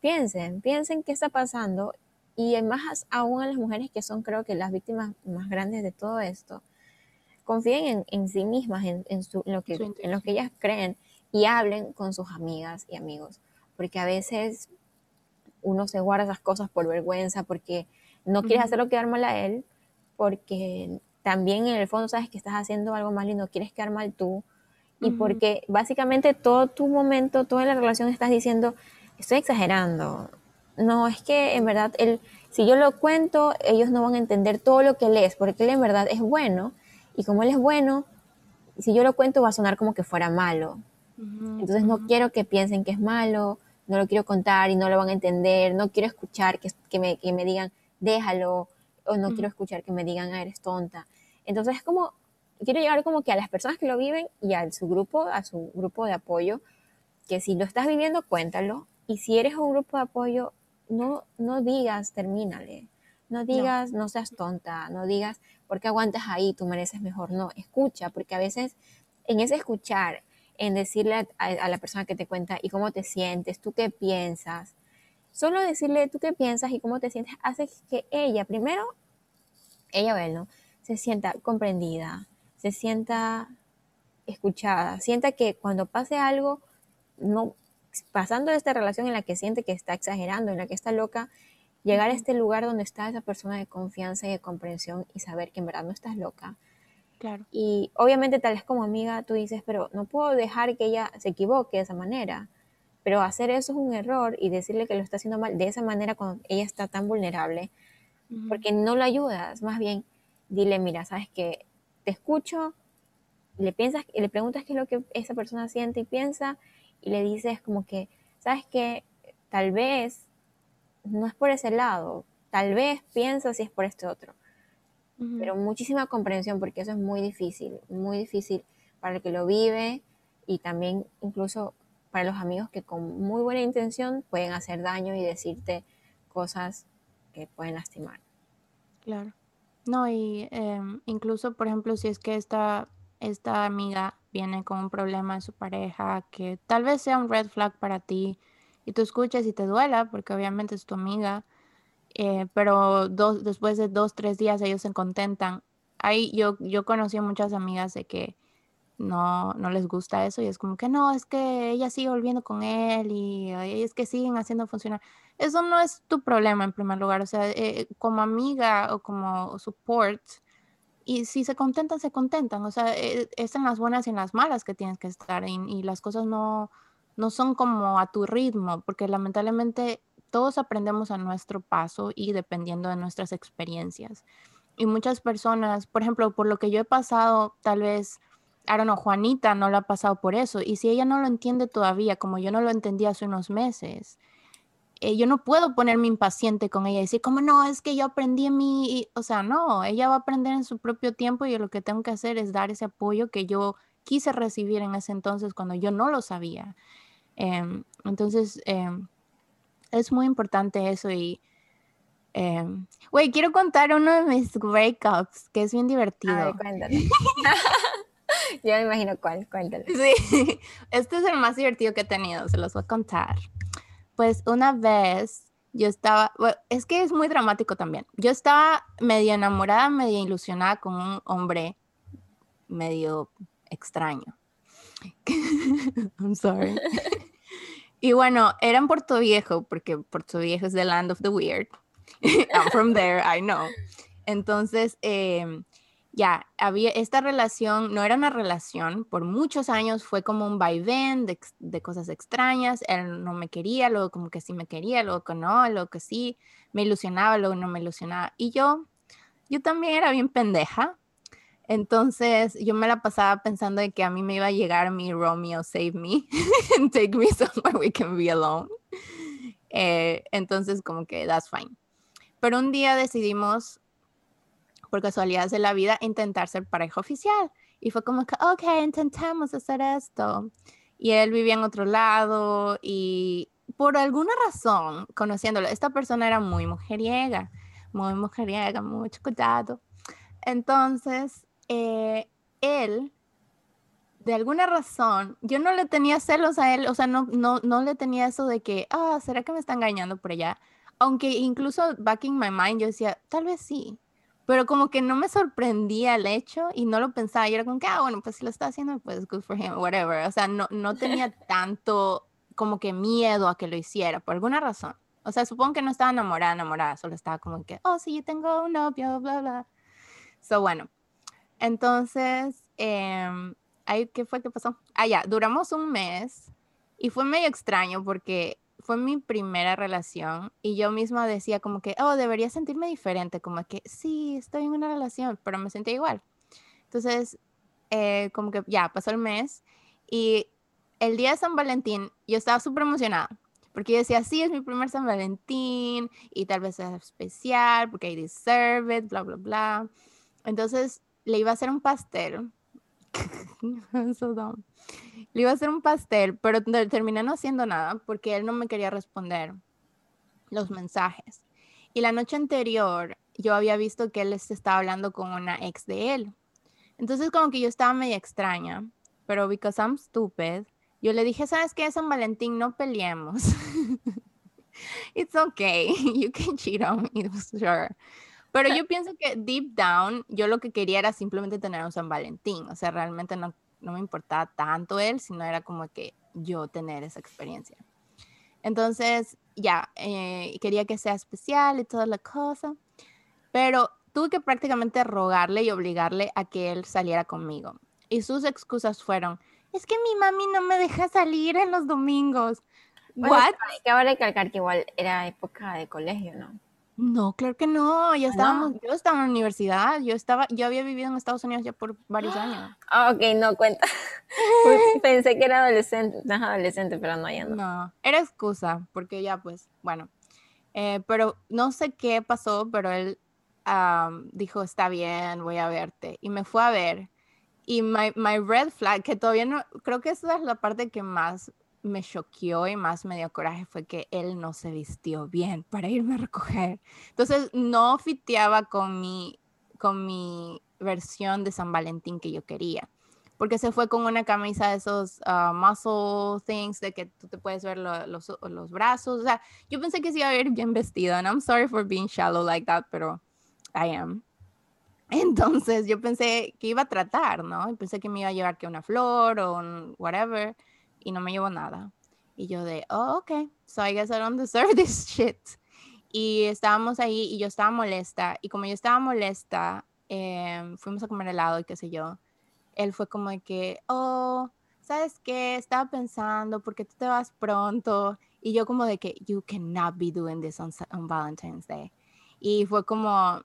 piensen, piensen qué está pasando y más aún a las mujeres que son creo que las víctimas más grandes de todo esto, confíen en, sí mismas, en, lo que, en lo que ellas creen y hablen con sus amigas y amigos, porque a veces uno se guarda esas cosas por vergüenza, porque no quieres hacerlo quedar mal a él, porque también en el fondo sabes que estás haciendo algo mal y no quieres quedar mal tú, y porque básicamente todo tu momento, toda la relación estás diciendo, estoy exagerando, no, es que en verdad, él, si yo lo cuento, ellos no van a entender todo lo que él es, porque él en verdad es bueno, y como él es bueno, si yo lo cuento va a sonar como que fuera malo. Entonces no quiero que piensen que es malo, no lo quiero contar y no lo van a entender, no quiero escuchar que, que, me, que me, digan, déjalo, o no quiero escuchar que me digan, ah, eres tonta. Entonces es como, quiero llegar como que a las personas que lo viven y a su grupo, a su grupo de apoyo, que si lo estás viviendo, cuéntalo, y si eres un grupo de apoyo, no, no digas, termínale. No digas, no. seas tonta, no digas, porque aguantas ahí, tú mereces mejor. No, escucha, porque a veces en ese escuchar, en decirle a, la persona que te cuenta y cómo te sientes, tú qué piensas, solo decirle tú qué piensas y cómo te sientes hace que ella, primero, ella o él, ¿no? Se sienta comprendida, se sienta escuchada, sienta que cuando pase algo, no pasando de esta relación en la que siente que está exagerando, en la que está loca, llegar a este lugar donde está esa persona de confianza y de comprensión y saber que en verdad no estás loca. Claro. Y obviamente tal vez como amiga tú dices, pero no puedo dejar que ella se equivoque de esa manera. Pero hacer eso es un error y decirle que lo está haciendo mal de esa manera cuando ella está tan vulnerable, porque no la ayudas, más bien dile, mira, sabes que te escucho, le piensas, le preguntas qué es lo que esa persona siente y piensa y le dices como que, sabes que tal vez no es por ese lado, tal vez piensa si es por este otro. Pero muchísima comprensión porque eso es muy difícil, muy difícil para el que lo vive y también incluso para los amigos que con muy buena intención pueden hacer daño y decirte cosas que pueden lastimar. Claro. No, y em, incluso, por ejemplo, si es que esta, esta amiga viene con un problema de su pareja que tal vez sea un red flag para ti y tú escuches y te duela, porque obviamente es tu amiga, eh, pero dos, después de dos, tres días ellos se contentan. Ahí yo, yo conocí a muchas amigas de que no, no les gusta eso y es como que no, es que ella sigue volviendo con él y, es que siguen haciendo funcionar. Eso no es tu problema en primer lugar, o sea, eh, como amiga o como support, y si se contentan, se contentan. O sea, eh, es en las buenas y en las malas que tienes que estar. Y, las cosas no, no son como a tu ritmo, porque lamentablemente todos aprendemos a nuestro paso y dependiendo de nuestras experiencias. Y muchas personas, por ejemplo, por lo que yo he pasado, tal vez, I don't Juanita no lo ha pasado por eso. Y si ella no lo entiende todavía, como yo no lo entendí hace unos meses, eh, yo no puedo ponerme impaciente con ella y decir, como no, es que yo aprendí en mi, o sea, no, ella va a aprender en su propio tiempo y lo que tengo que hacer es dar ese apoyo que yo quise recibir en ese entonces cuando yo no lo sabía. Em, entonces, em, es muy importante eso y, em, güey, quiero contar uno de mis breakups, que es bien divertido. cuéntale. yo me imagino cuál, cuéntale. Sí, este es el más divertido que he tenido, se los voy a contar. Pues una vez yo estaba, es que es muy dramático también. Yo estaba medio enamorada, medio ilusionada con un hombre medio extraño. I'm sorry. Y bueno, era en Puerto Viejo, porque Puerto Viejo es the land of the weird. I'm from there, I know. Entonces, eh, ya, había esta relación, no era una relación, por muchos años fue como un vaivén de, de, cosas extrañas, él no me quería, luego como que sí me quería, luego que no, luego que sí, me ilusionaba, luego no me ilusionaba. Y yo, yo también era bien pendeja, entonces yo me la pasaba pensando de que a mí me iba a llegar mi Romeo Save Me and take me somewhere we can be alone. Eh, entonces como que that's fine. Pero un día decidimos por casualidad de la vida, intentar ser pareja oficial. Y fue como que, ok, intentamos hacer esto. Y él vivía en otro lado y por alguna razón, conociéndolo, esta persona era muy mujeriega, muy mujeriega, mucho cuidado. Entonces, eh, él, de alguna razón, yo no le tenía celos a él, o sea, no, no, no le tenía eso de que, ah, ¿será que me está engañando por allá? Aunque incluso back in my mind yo decía, tal vez sí, pero como que no me sorprendía el hecho y no lo pensaba. Y era como que, ah, bueno, pues si lo está haciendo, pues good for him, whatever. O sea, no, no tenía tanto como que miedo a que lo hiciera, por alguna razón. O sea, supongo que no estaba enamorada, enamorada, solo estaba como que, oh, sí, yo tengo un novio, bla, bla. So, bueno. Entonces, eh, ¿qué fue que pasó? Ah, ya, duramos un mes y fue medio extraño porque fue mi primera relación y yo misma decía como que, oh, debería sentirme diferente, como que sí, estoy en una relación, pero me sentía igual. Entonces, eh, como que ya pasó el mes y el día de San Valentín yo estaba súper emocionada porque yo decía, sí, es mi primer San Valentín y tal vez sea especial porque I deserve it, bla, bla, bla. Entonces le iba a hacer un pastel. so dumb. Le iba a hacer un pastel, pero terminé no haciendo nada porque él no me quería responder los mensajes. Y la noche anterior yo había visto que él estaba hablando con una ex de él. Entonces como que yo estaba medio extraña, pero because I'm stupid, yo le dije, ¿sabes qué? San Valentín, no peleemos. It's okay, you can cheat on me, sure. Pero yo pienso que deep down, yo lo que quería era simplemente tener un San Valentín. O sea, realmente no no me importaba tanto él, sino era como que yo tener esa experiencia. Entonces, ya, eh, quería que sea especial y toda la cosa, pero tuve que prácticamente rogarle y obligarle a que él saliera conmigo. Y sus excusas fueron, es que mi mami no me deja salir en los domingos. What? Hay que recalcar que igual era época de colegio, ¿no? No, claro que no, ya estábamos, yo estaba en la universidad, yo estaba, yo había vivido en Estados Unidos ya por varios años. Ah, ok, no cuenta. Pensé que era adolescente, no, adolescente, pero no, ya no. No, era excusa, porque ya pues, bueno, eh, pero no sé qué pasó, pero él dijo, está bien, voy a verte, y me fue a ver, y my, my red flag, que todavía no, creo que esa es la parte que más me choqueó y más me dio coraje fue que él no se vistió bien para irme a recoger. Entonces no fiteaba con mi, con mi versión de San Valentín que yo quería. Porque se fue con una camisa de esos uh, muscle things, de que tú te puedes ver los, los brazos. O sea, yo pensé que se iba a ver bien vestido. And I'm sorry for being shallow like that, pero I am. Entonces yo pensé que iba a tratar, ¿no? Pensé que me iba a llevar que una flor o un whatever y no me llevó nada. Y yo de, oh, ok, so I guess I don't deserve this shit. Y estábamos ahí y yo estaba molesta. Y como yo estaba molesta, em, fuimos a comer helado y qué sé yo. Él fue como de que, oh, ¿sabes qué? Estaba pensando, porque tú te vas pronto? Y yo como de que, you cannot be doing this on, on Valentine's Day. Y fue como,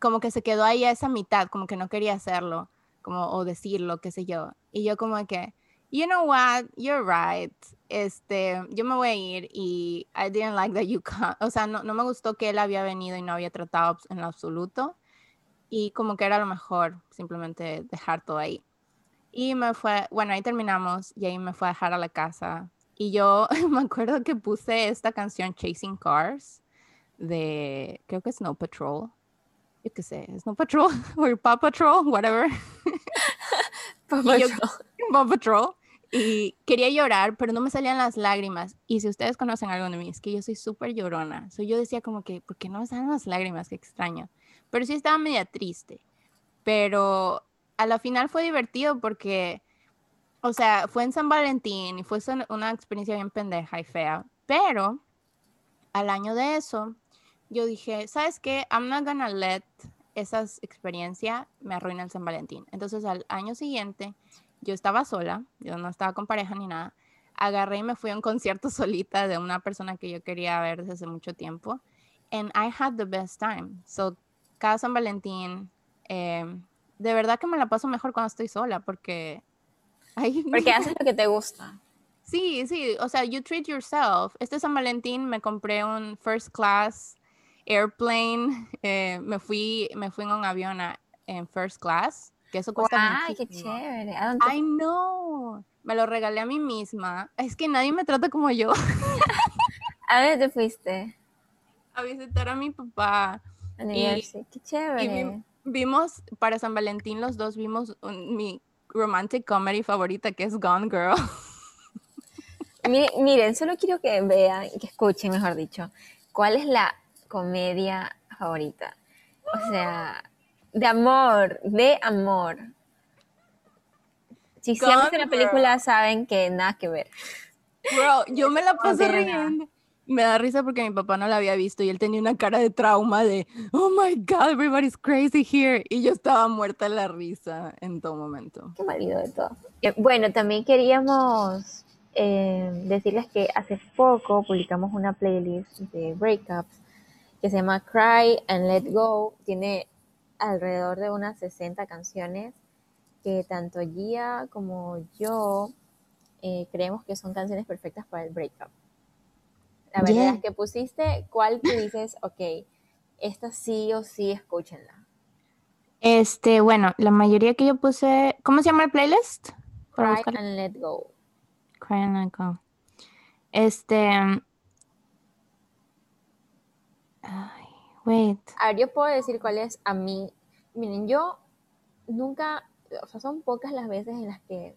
como que se quedó ahí a esa mitad, como que no quería hacerlo, como, o decirlo, qué sé yo. Y yo como de que, you know what, you're right. Este, yo me voy a ir y I didn't like that you come. O sea, no, no me gustó que él había venido y no había tratado en absoluto. Y como que era lo mejor simplemente dejar todo ahí. Y me fue, bueno, ahí terminamos y ahí me fue a dejar a la casa. Y yo me acuerdo que puse esta canción Chasing Cars de, creo que Snow Patrol. Yo qué sé, Snow Patrol o Paw Patrol, whatever. Paw Patrol. Paw Patrol. y quería llorar, pero no me salían las lágrimas. Y si ustedes conocen algo de mí, es que yo soy súper llorona. So, yo decía como que, ¿por qué no me salen las lágrimas? Qué extraño. Pero sí estaba media triste. Pero a la final fue divertido porque, o sea, fue en San Valentín y fue una experiencia bien pendeja y fea. Pero al año de eso, yo dije, ¿sabes qué? I'm not gonna let esa experiencia me arruine el San Valentín. Entonces al año siguiente yo estaba sola, yo no estaba con pareja ni nada. Agarré y me fui a un concierto solita de una persona que yo quería ver desde hace mucho tiempo. And I had the best time. So, cada San Valentín, em, de verdad que me la paso mejor cuando estoy sola porque... porque haces lo que te gusta. Sí, sí, o sea, you treat yourself. Este San Valentín me compré un first class airplane, eh, me, fui, me fui en un avión en first class que eso cuesta ¡Ay, qué chévere! I know. Me lo regalé a mí misma. Es que nadie me trata como yo. ¿A dónde te fuiste? A visitar a mi papá. Y, qué chévere. vimos, para San Valentín los dos vimos mi romantic comedy favorita que es Gone Girl. miren, solo quiero que vean, que escuchen, mejor dicho, cuál es la comedia favorita. O sea, de amor, de amor. Si se han la película saben que nada que ver. Bro, yo me la pasé riendo. Me da risa porque mi papá no la había visto y él tenía una cara de trauma de, oh my God, everybody's crazy here. Y yo estaba muerta de la risa en todo momento. Qué marido de todo. Eh, bueno, también queríamos eh, decirles que hace poco publicamos una playlist de breakups que se llama Cry and Let Go. Tiene alrededor de unas 60 canciones que tanto Gia como yo eh, creemos que son canciones perfectas para el breakup. La verdad es que pusiste, ¿cuál tú dices, ok, esta sí o sí, escúchenla? Este, bueno, la mayoría que yo puse, ¿cómo se llama el playlist? Cry and Let Go. Cry and Let Go. Este, Wait. A ver, yo puedo decir cuál es a mí. Miren, yo nunca, o sea, son pocas las veces en las que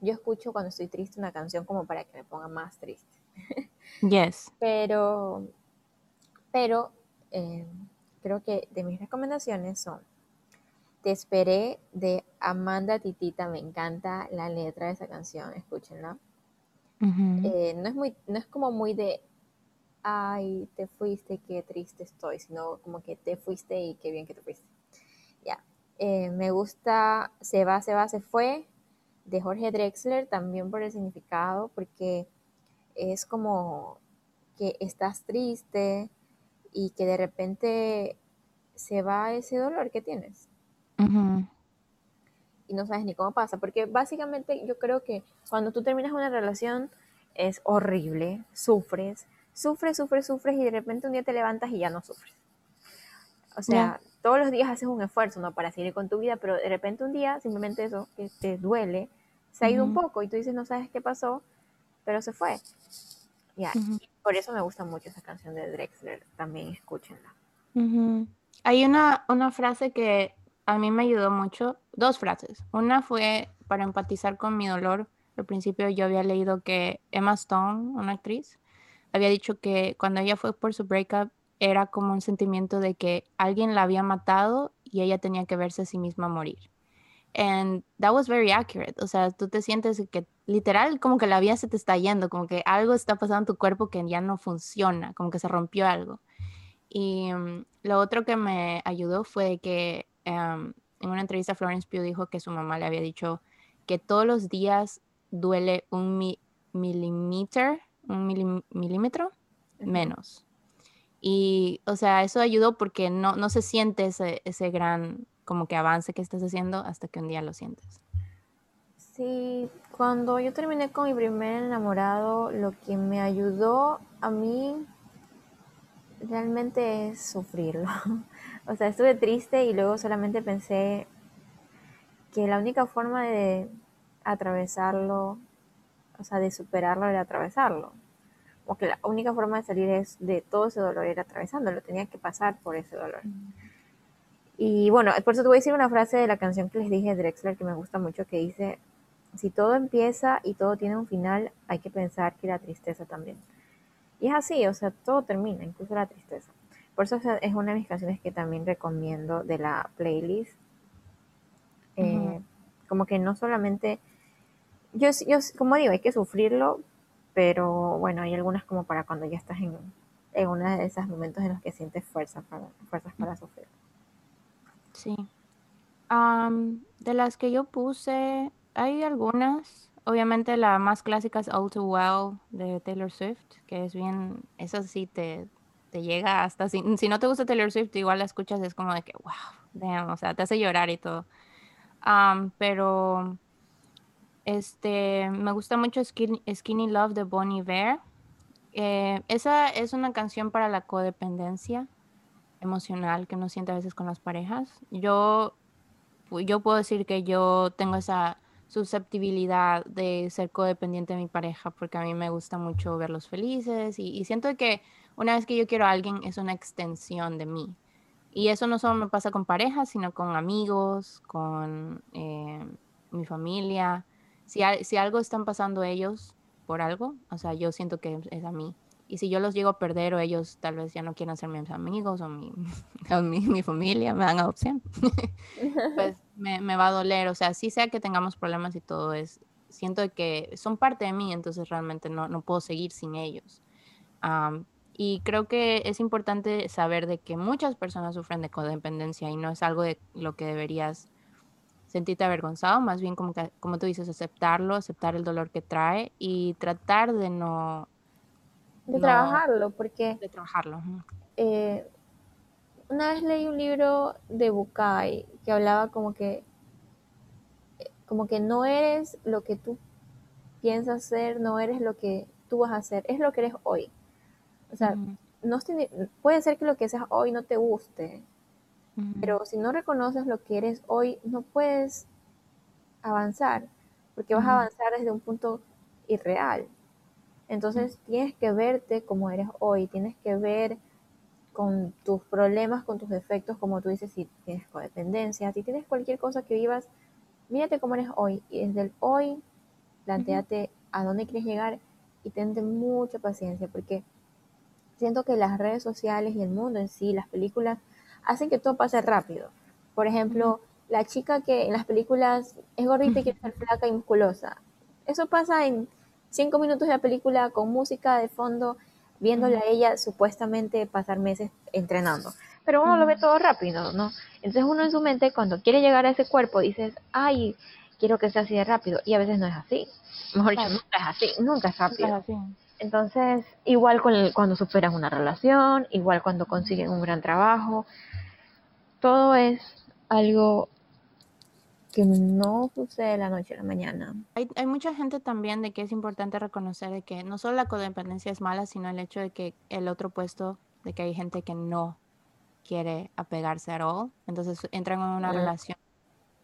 yo escucho cuando estoy triste una canción como para que me ponga más triste. Yes. pero, pero eh, creo que de mis recomendaciones son Te esperé de Amanda Titita, me encanta la letra de esa canción, escúchenla. Eh, no, es muy, no es como muy de ay, te fuiste, qué triste estoy, sino como que te fuiste y qué bien que te fuiste. Ya. Eh, me gusta Se va, se va, se fue, de Jorge Drexler, también por el significado, porque es como que estás triste y que de repente se va ese dolor que tienes. Y no sabes ni cómo pasa, porque básicamente yo creo que cuando tú terminas una relación es horrible, sufres, sufres, sufres, sufres y de repente un día te levantas y ya no sufres. O sea, todos los días haces un esfuerzo, ¿no? Para seguir con tu vida, pero de repente un día simplemente eso, que te duele, se ha ido un poco y tú dices, no sabes qué pasó, pero se fue. Ya, por eso me gusta mucho esa canción de Drexler, también escúchenla. Hay una, una frase que a mí me ayudó mucho, dos frases. Una fue para empatizar con mi dolor. Al principio yo había leído que Emma Stone, una actriz, había dicho que cuando ella fue por su breakup era como un sentimiento de que alguien la había matado y ella tenía que verse a sí misma morir. And that was very accurate. O sea, tú te sientes que literal como que la vida se te está yendo, como que algo está pasando en tu cuerpo que ya no funciona, como que se rompió algo. Y mm, lo otro que me ayudó fue que em, en una entrevista Florence Pugh dijo que su mamá le había dicho que todos los días duele un milímetro un milímetro menos. Y, o sea, eso ayudó porque no, no se siente ese, ese gran como que avance que estás haciendo hasta que un día lo sientes. Sí, cuando yo terminé con mi primer enamorado, lo que me ayudó a mí realmente es sufrirlo. o sea, estuve triste y luego solamente pensé que la única forma de atravesarlo o sea, de superarlo era atravesarlo. O que la única forma de salir es de todo ese dolor era atravesándolo, tenía que pasar por ese dolor. Y bueno, por eso te voy a decir una frase de la canción que les dije de Drexler que me gusta mucho, que dice, si todo empieza y todo tiene un final, hay que pensar que la tristeza también. Y es así, o sea, todo termina, incluso la tristeza. Por eso es una de mis canciones que también recomiendo de la playlist. Eh, como que no solamente, yo, yo, como digo, hay que sufrirlo, pero bueno, hay algunas como para cuando ya estás en, en uno de esos momentos en los que sientes fuerza para, fuerzas para sufrir. Sí. de las que yo puse, hay algunas. Obviamente la más clásica es All Too Well de Taylor Swift, que es bien, eso sí te, te llega hasta, si, si no te gusta Taylor Swift, igual la escuchas, es como de que, wow, damn, o sea, te hace llorar y todo. pero este, me gusta mucho Skinny, Love de Bonnie Bear. Eh, esa es una canción para la codependencia emocional que uno siente a veces con las parejas. Yo, yo puedo decir que yo tengo esa susceptibilidad de ser codependiente de mi pareja porque a mí me gusta mucho verlos felices y, siento que una vez que yo quiero a alguien es una extensión de mí. Y eso no solo me pasa con parejas, sino con amigos, con eh, mi familia. Si, si algo están pasando ellos por algo, o sea, yo siento que es a mí. Y si yo los llego a perder o ellos tal vez ya no quieren ser mis amigos o mi, mi, familia, me dan adopción, pues me, va a doler. O sea, sí sea que tengamos problemas y todo, es siento que son parte de mí, entonces realmente no, no puedo seguir sin ellos. y creo que es importante saber de que muchas personas sufren de codependencia y no es algo de lo que deberías sentirte avergonzado, más bien como, que, como tú dices, aceptarlo, aceptar el dolor que trae y tratar de no de trabajarlo, porque... De trabajarlo. Eh, una vez leí un libro de Bukai que hablaba como que, como que no eres lo que tú piensas ser, no eres lo que tú vas a hacer, es lo que eres hoy. O sea, no puede ser que lo que seas hoy no te guste, pero si no reconoces lo que eres hoy, no puedes avanzar, porque vas a avanzar desde un punto irreal. Entonces tienes que verte como eres hoy, tienes que ver con tus problemas, con tus defectos, como tú dices, si tienes codependencia, si tienes cualquier cosa que vivas, mírate cómo eres hoy y desde el hoy planteate a dónde quieres llegar y tente mucha paciencia porque siento que las redes sociales y el mundo en sí, las películas, hacen que todo pase rápido. Por ejemplo, la chica que en las películas es gordita y quiere ser flaca y musculosa. Eso pasa en cinco minutos de la película con música de fondo, viéndola a ella supuestamente pasar meses entrenando. Pero uno lo ve todo rápido, ¿no? Entonces uno en su mente cuando quiere llegar a ese cuerpo dices, ay, quiero que sea así de rápido. Y a veces no es así. Mejor dicho, nunca es así, nunca es rápido. Entonces, igual cuando superan una relación, igual cuando consiguen un gran trabajo, todo es algo que no sucede de la noche a la mañana. Hay, hay, mucha gente también de que es importante reconocer de que no solo la codependencia es mala, sino el hecho de que el otro puesto, de que hay gente que no quiere apegarse a all. Entonces entran en una relación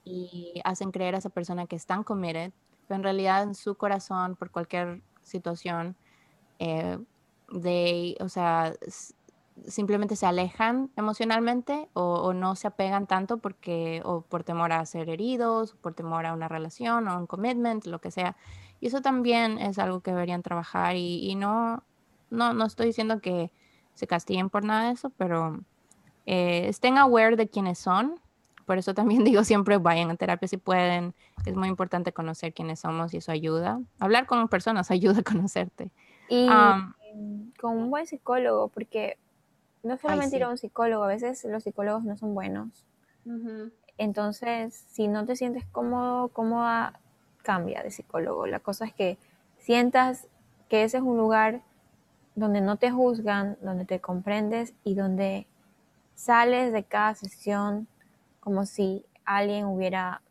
y hacen creer a esa persona que están committed, pero en realidad en su corazón, por cualquier situación, eh, de, o sea, simplemente se alejan emocionalmente o, no se apegan tanto porque o por temor a ser heridos, por temor a una relación o un commitment, lo que sea. Y eso también es algo que deberían trabajar y, no, no, no estoy diciendo que se castiguen por nada de eso, pero eh, estén aware de quiénes son. Por eso también digo siempre vayan a terapia si pueden. Es muy importante conocer quiénes somos y eso ayuda. Hablar con personas ayuda a conocerte. Y con un buen psicólogo, porque no solamente ir a un psicólogo, a veces los psicólogos no son buenos. Entonces, si no te sientes cómodo, cómoda, cambia de psicólogo. La cosa es que sientas que ese es un lugar donde no te juzgan, donde te comprendes y donde sales de cada sesión como si alguien hubiera,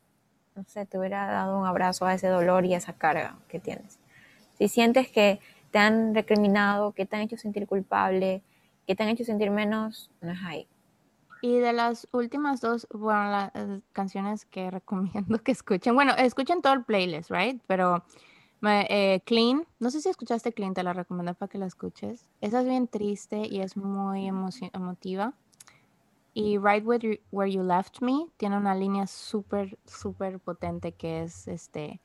no sé, te hubiera dado un abrazo a ese dolor y a esa carga que tienes. Si sientes que te han recriminado, que te han hecho sentir culpable, que te han hecho sentir menos, no es ahí. Y de las últimas dos, bueno, las eh, canciones que recomiendo que escuchen, bueno, escuchen todo el playlist, right? Pero eh, Clean, no sé si escuchaste Clean, te la recomiendo para que la escuches. Esa es bien triste y es muy emotiva. Y Right Where Where you Left Me tiene una línea súper, súper potente que es este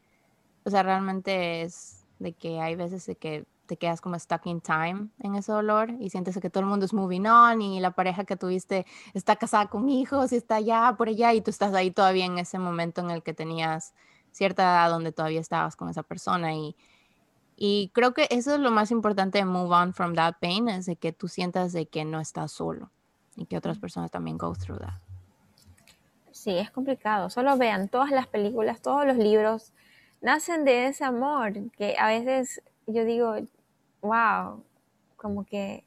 o sea, realmente es de que hay veces de que te quedas como stuck in time en ese dolor y sientes que todo el mundo es moving on y la pareja que tuviste está casada con hijos y está allá por allá y tú estás ahí todavía en ese momento en el que tenías cierta edad donde todavía estabas con esa persona y, y creo que eso es lo más importante de move on from that pain, es de que tú sientas de que no estás solo y que otras personas también go through that. Sí, es complicado. Solo vean todas las películas, todos los libros nacen de ese amor que a veces yo digo, wow, como que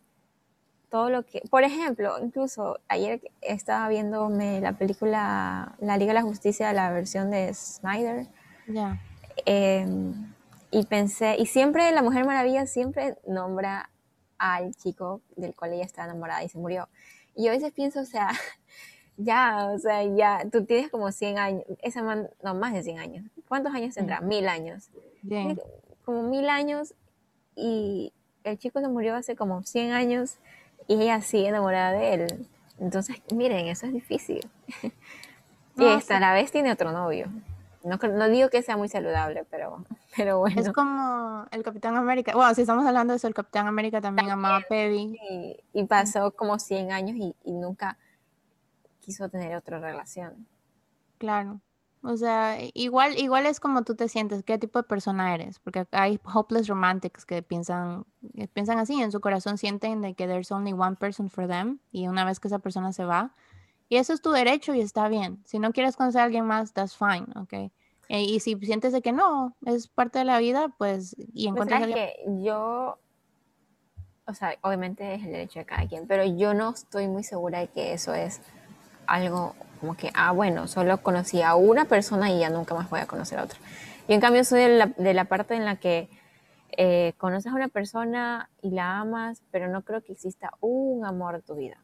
todo lo que, por ejemplo, incluso ayer estaba viéndome la película La Liga de la Justicia, la versión de Snyder. Ya. Em, y pensé, y siempre la Mujer Maravilla siempre nombra al chico del cual ella está enamorada y se murió. Y yo a veces pienso, o sea, ya, o sea, ya, tú tienes como 100 años, esa man, no, más de 100 años. ¿Cuántos años tendrá? Mil años. Bien. Como mil años y el chico se murió hace como 100 años y ella sigue enamorada de él. Entonces, miren, eso es difícil. y esta a la vez tiene otro novio. No, no, digo que sea muy saludable, pero, pero bueno. Es como el Capitán América. Bueno, si estamos hablando de eso, el Capitán América también, amaba a Peggy. Y, y, pasó como 100 años y, y nunca quiso tener otra relación. Claro. O sea, igual, igual es como tú te sientes, qué tipo de persona eres, porque hay hopeless romantics que piensan, que piensan así, en su corazón sienten de que there's only one person for them y una vez que esa persona se va, y eso es tu derecho y está bien. Si no quieres conocer a alguien más, that's fine, ¿ok? E, y si sientes de que no, es parte de la vida, pues, y pues encuentras que yo, o sea, obviamente es el derecho de cada quien, pero yo no estoy muy segura de que eso es algo como que, ah, bueno, solo conocí a una persona y ya nunca más voy a conocer a otra. Yo en cambio soy de la, de la parte en la que eh, conoces a una persona y la amas, pero no creo que exista un amor de tu vida.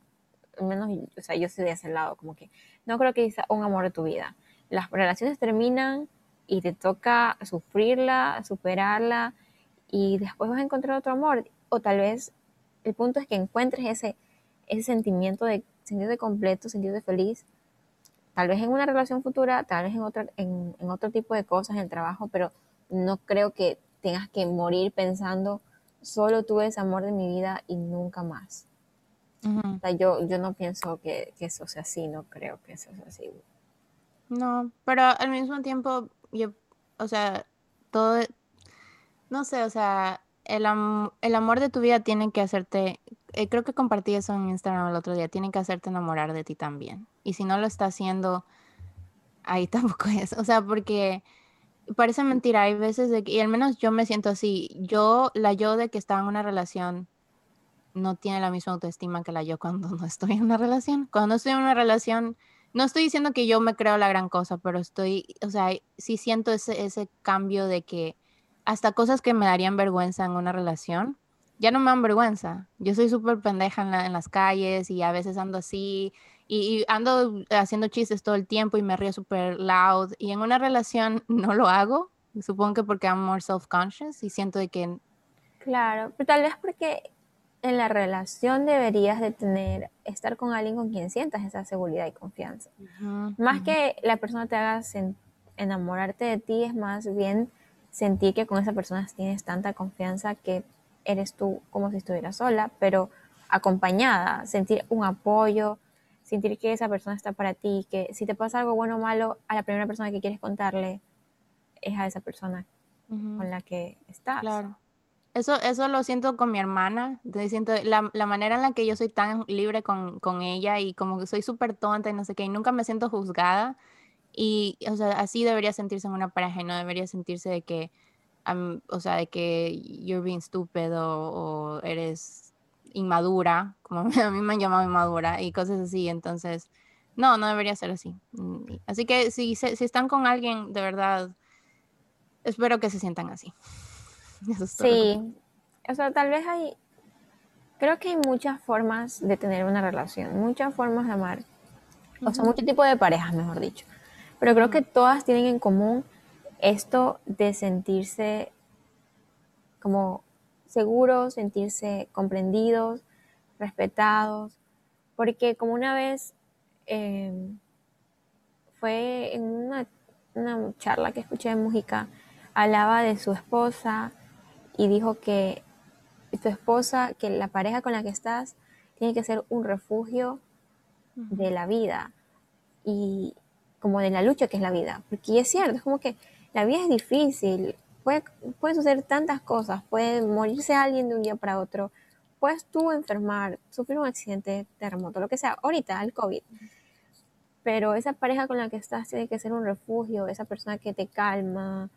Al menos, o sea, yo soy de ese lado, como que no creo que exista un amor de tu vida. Las relaciones terminan y te toca sufrirla, superarla y después vas a encontrar otro amor. O tal vez el punto es que encuentres ese, ese sentimiento de sentirte completo, sentirte feliz tal vez en una relación futura, tal vez en, otra, en, otro tipo de cosas, en el trabajo, pero no creo que tengas que morir pensando, solo tuve ese amor de mi vida y nunca más. o sea, yo, yo no pienso que, eso sea así, no creo que eso sea así. No, pero al mismo tiempo, yo, o sea, todo, no sé, o sea, el, el amor de tu vida tiene que hacerte, eh, creo que compartí eso en Instagram el otro día, tiene que hacerte enamorar de ti también. Y si no lo está haciendo, ahí tampoco es. O sea, porque parece mentira, hay veces de que, y al menos yo me siento así, yo, la yo de que estaba en una relación, no tiene la misma autoestima que la yo cuando no estoy en una relación. Cuando estoy en una relación, no estoy diciendo que yo me creo la gran cosa, pero estoy, o sea, sí siento ese, ese cambio de que hasta cosas que me darían vergüenza en una relación, ya no me dan vergüenza. Yo soy súper pendeja en, las calles y a veces ando así y, ando haciendo chistes todo el tiempo y me río súper loud. Y en una relación no lo hago, supongo que porque I'm more self-conscious y siento de que... Claro, pero tal vez porque en la relación deberías de tener, estar con alguien con quien sientas esa seguridad y confianza. más que la persona te haga enamorarte de ti, es más bien sentir que con esa persona tienes tanta confianza que eres tú como si estuvieras sola, pero acompañada, sentir un apoyo, sentir que esa persona está para ti, que si te pasa algo bueno o malo, a la primera persona que quieres contarle es a esa persona con la que estás. Claro. Eso, eso lo siento con mi hermana, siento la, la, manera en la que yo soy tan libre con, con ella y como que soy súper tonta y no sé qué, y nunca me siento juzgada, y, o sea, así debería sentirse en una pareja y no debería sentirse de que, o sea, de que you're being stupid o, eres inmadura, como a mí me han llamado inmadura y cosas así. Entonces, no, no debería ser así. Así que si, si están con alguien, de verdad, espero que se sientan así. sí, o sea, tal vez hay, creo que hay muchas formas de tener una relación, muchas formas de amar, o sea, muchos tipos de parejas, mejor dicho. Pero creo que todas tienen en común esto de sentirse como seguros, sentirse comprendidos, respetados, porque como una vez em, fue en una, charla que escuché de música, hablaba de su esposa y dijo que tu esposa, que la pareja con la que estás tiene que ser un refugio de la vida y como de la lucha que es la vida. Porque es cierto, es como que la vida es difícil, puede, pueden suceder tantas cosas, puede morirse alguien de un día para otro, puedes tú enfermar, sufrir un accidente, terremoto, lo que sea, ahorita el COVID. Pero esa pareja con la que estás tiene que ser un refugio, esa persona que te calma,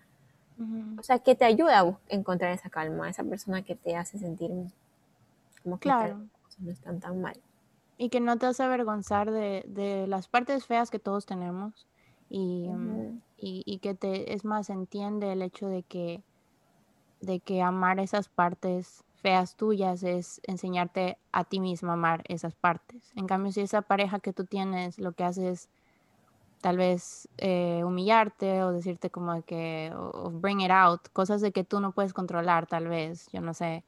o sea, que te ayuda a encontrar esa calma, esa persona que te hace sentir como que las cosas no están tan mal. Y que no te hace avergonzar de, de las partes feas que todos tenemos. Y, y, y, que te, es más, entiende el hecho de que, de que amar esas partes feas tuyas es enseñarte a ti mismo a amar esas partes. En cambio, si esa pareja que tú tienes lo que hace es tal vez eh, humillarte o decirte como que, o, bring it out, cosas de que tú no puedes controlar tal vez, yo no sé.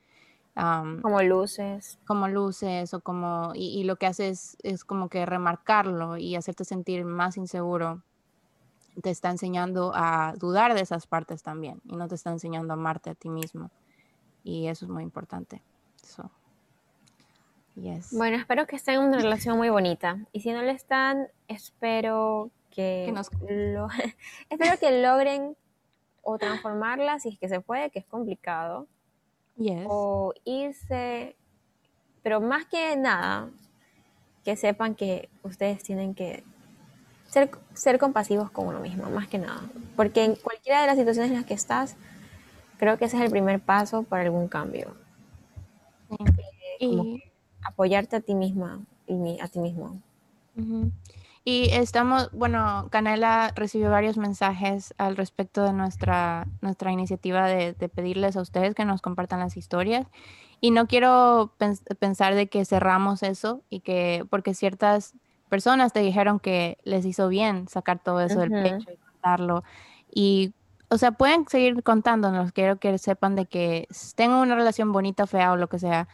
como luces. Como luces o como, y, lo que haces es como que remarcarlo y hacerte sentir más inseguro. Te está enseñando a dudar de esas partes también y no te está enseñando a amarte a ti mismo. Y eso es muy importante. Bueno, espero que estén en una relación muy bonita. Y si no le están, espero que, espero que logren o transformarla si es que se puede, que es complicado. O irse, pero más que nada, que sepan que ustedes tienen que ser, ser compasivos con uno mismo, más que nada. Porque en cualquiera de las situaciones en las que estás, creo que ese es el primer paso para algún cambio. y... apoyarte a ti misma y a ti mismo. Y estamos, bueno, Canela recibió varios mensajes al respecto de nuestra, nuestra iniciativa de, pedirles a ustedes que nos compartan las historias. Y no quiero pensar de que cerramos eso y que, porque ciertas personas te dijeron que les hizo bien sacar todo eso del pecho y contarlo. Y, o sea, pueden seguir contándonos. Quiero que sepan de que tengan una relación bonita, fea o lo que sea,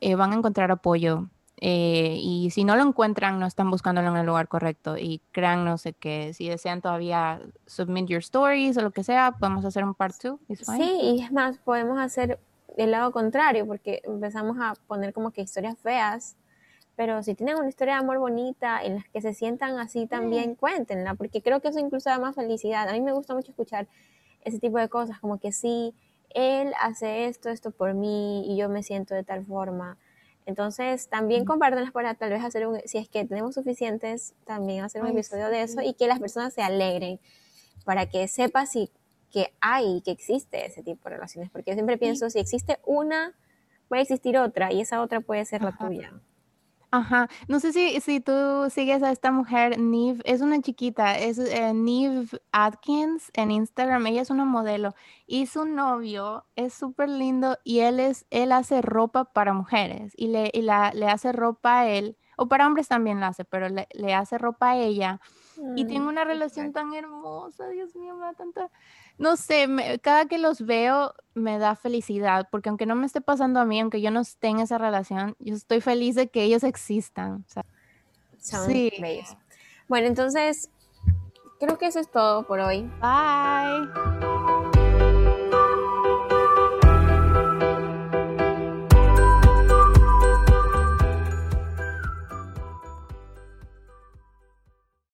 eh, van a encontrar apoyo eh, y si no lo encuentran, no están buscándolo en el lugar correcto. Y créannos que si desean todavía submit your stories o lo que sea, podemos hacer un part 2. Sí, y es más, podemos hacer el lado contrario, porque empezamos a poner como que historias feas. Pero si tienen una historia de amor bonita en las que se sientan así también, cuéntenla, porque creo que eso incluso da más felicidad. A mí me gusta mucho escuchar ese tipo de cosas, como que sí, él hace esto, esto por mí y yo me siento de tal forma entonces, también compártanlas para tal vez hacer un, si es que tenemos suficientes, también hacer un episodio de eso y que las personas se alegren para que sepas si, que hay, que existe ese tipo de relaciones. Porque yo siempre pienso, si existe una, puede existir otra y esa otra puede ser la tuya. Ajá, no sé si, si tú sigues a esta mujer, Neve, es una chiquita, es eh, Neve Atkins en Instagram, ella es una modelo y su novio es súper lindo y él es, él hace ropa para mujeres y le, y la, le hace ropa a él, o para hombres también la hace, pero le, le hace ropa a ella y tiene mm, una relación tan hermosa, Dios mío, me da tanta, no sé, cada que los veo me da felicidad, porque aunque no me esté pasando a mí, aunque yo no esté en esa relación, yo estoy feliz de que ellos existan. Son sí. Bueno, entonces, creo que eso es todo por hoy. Bye.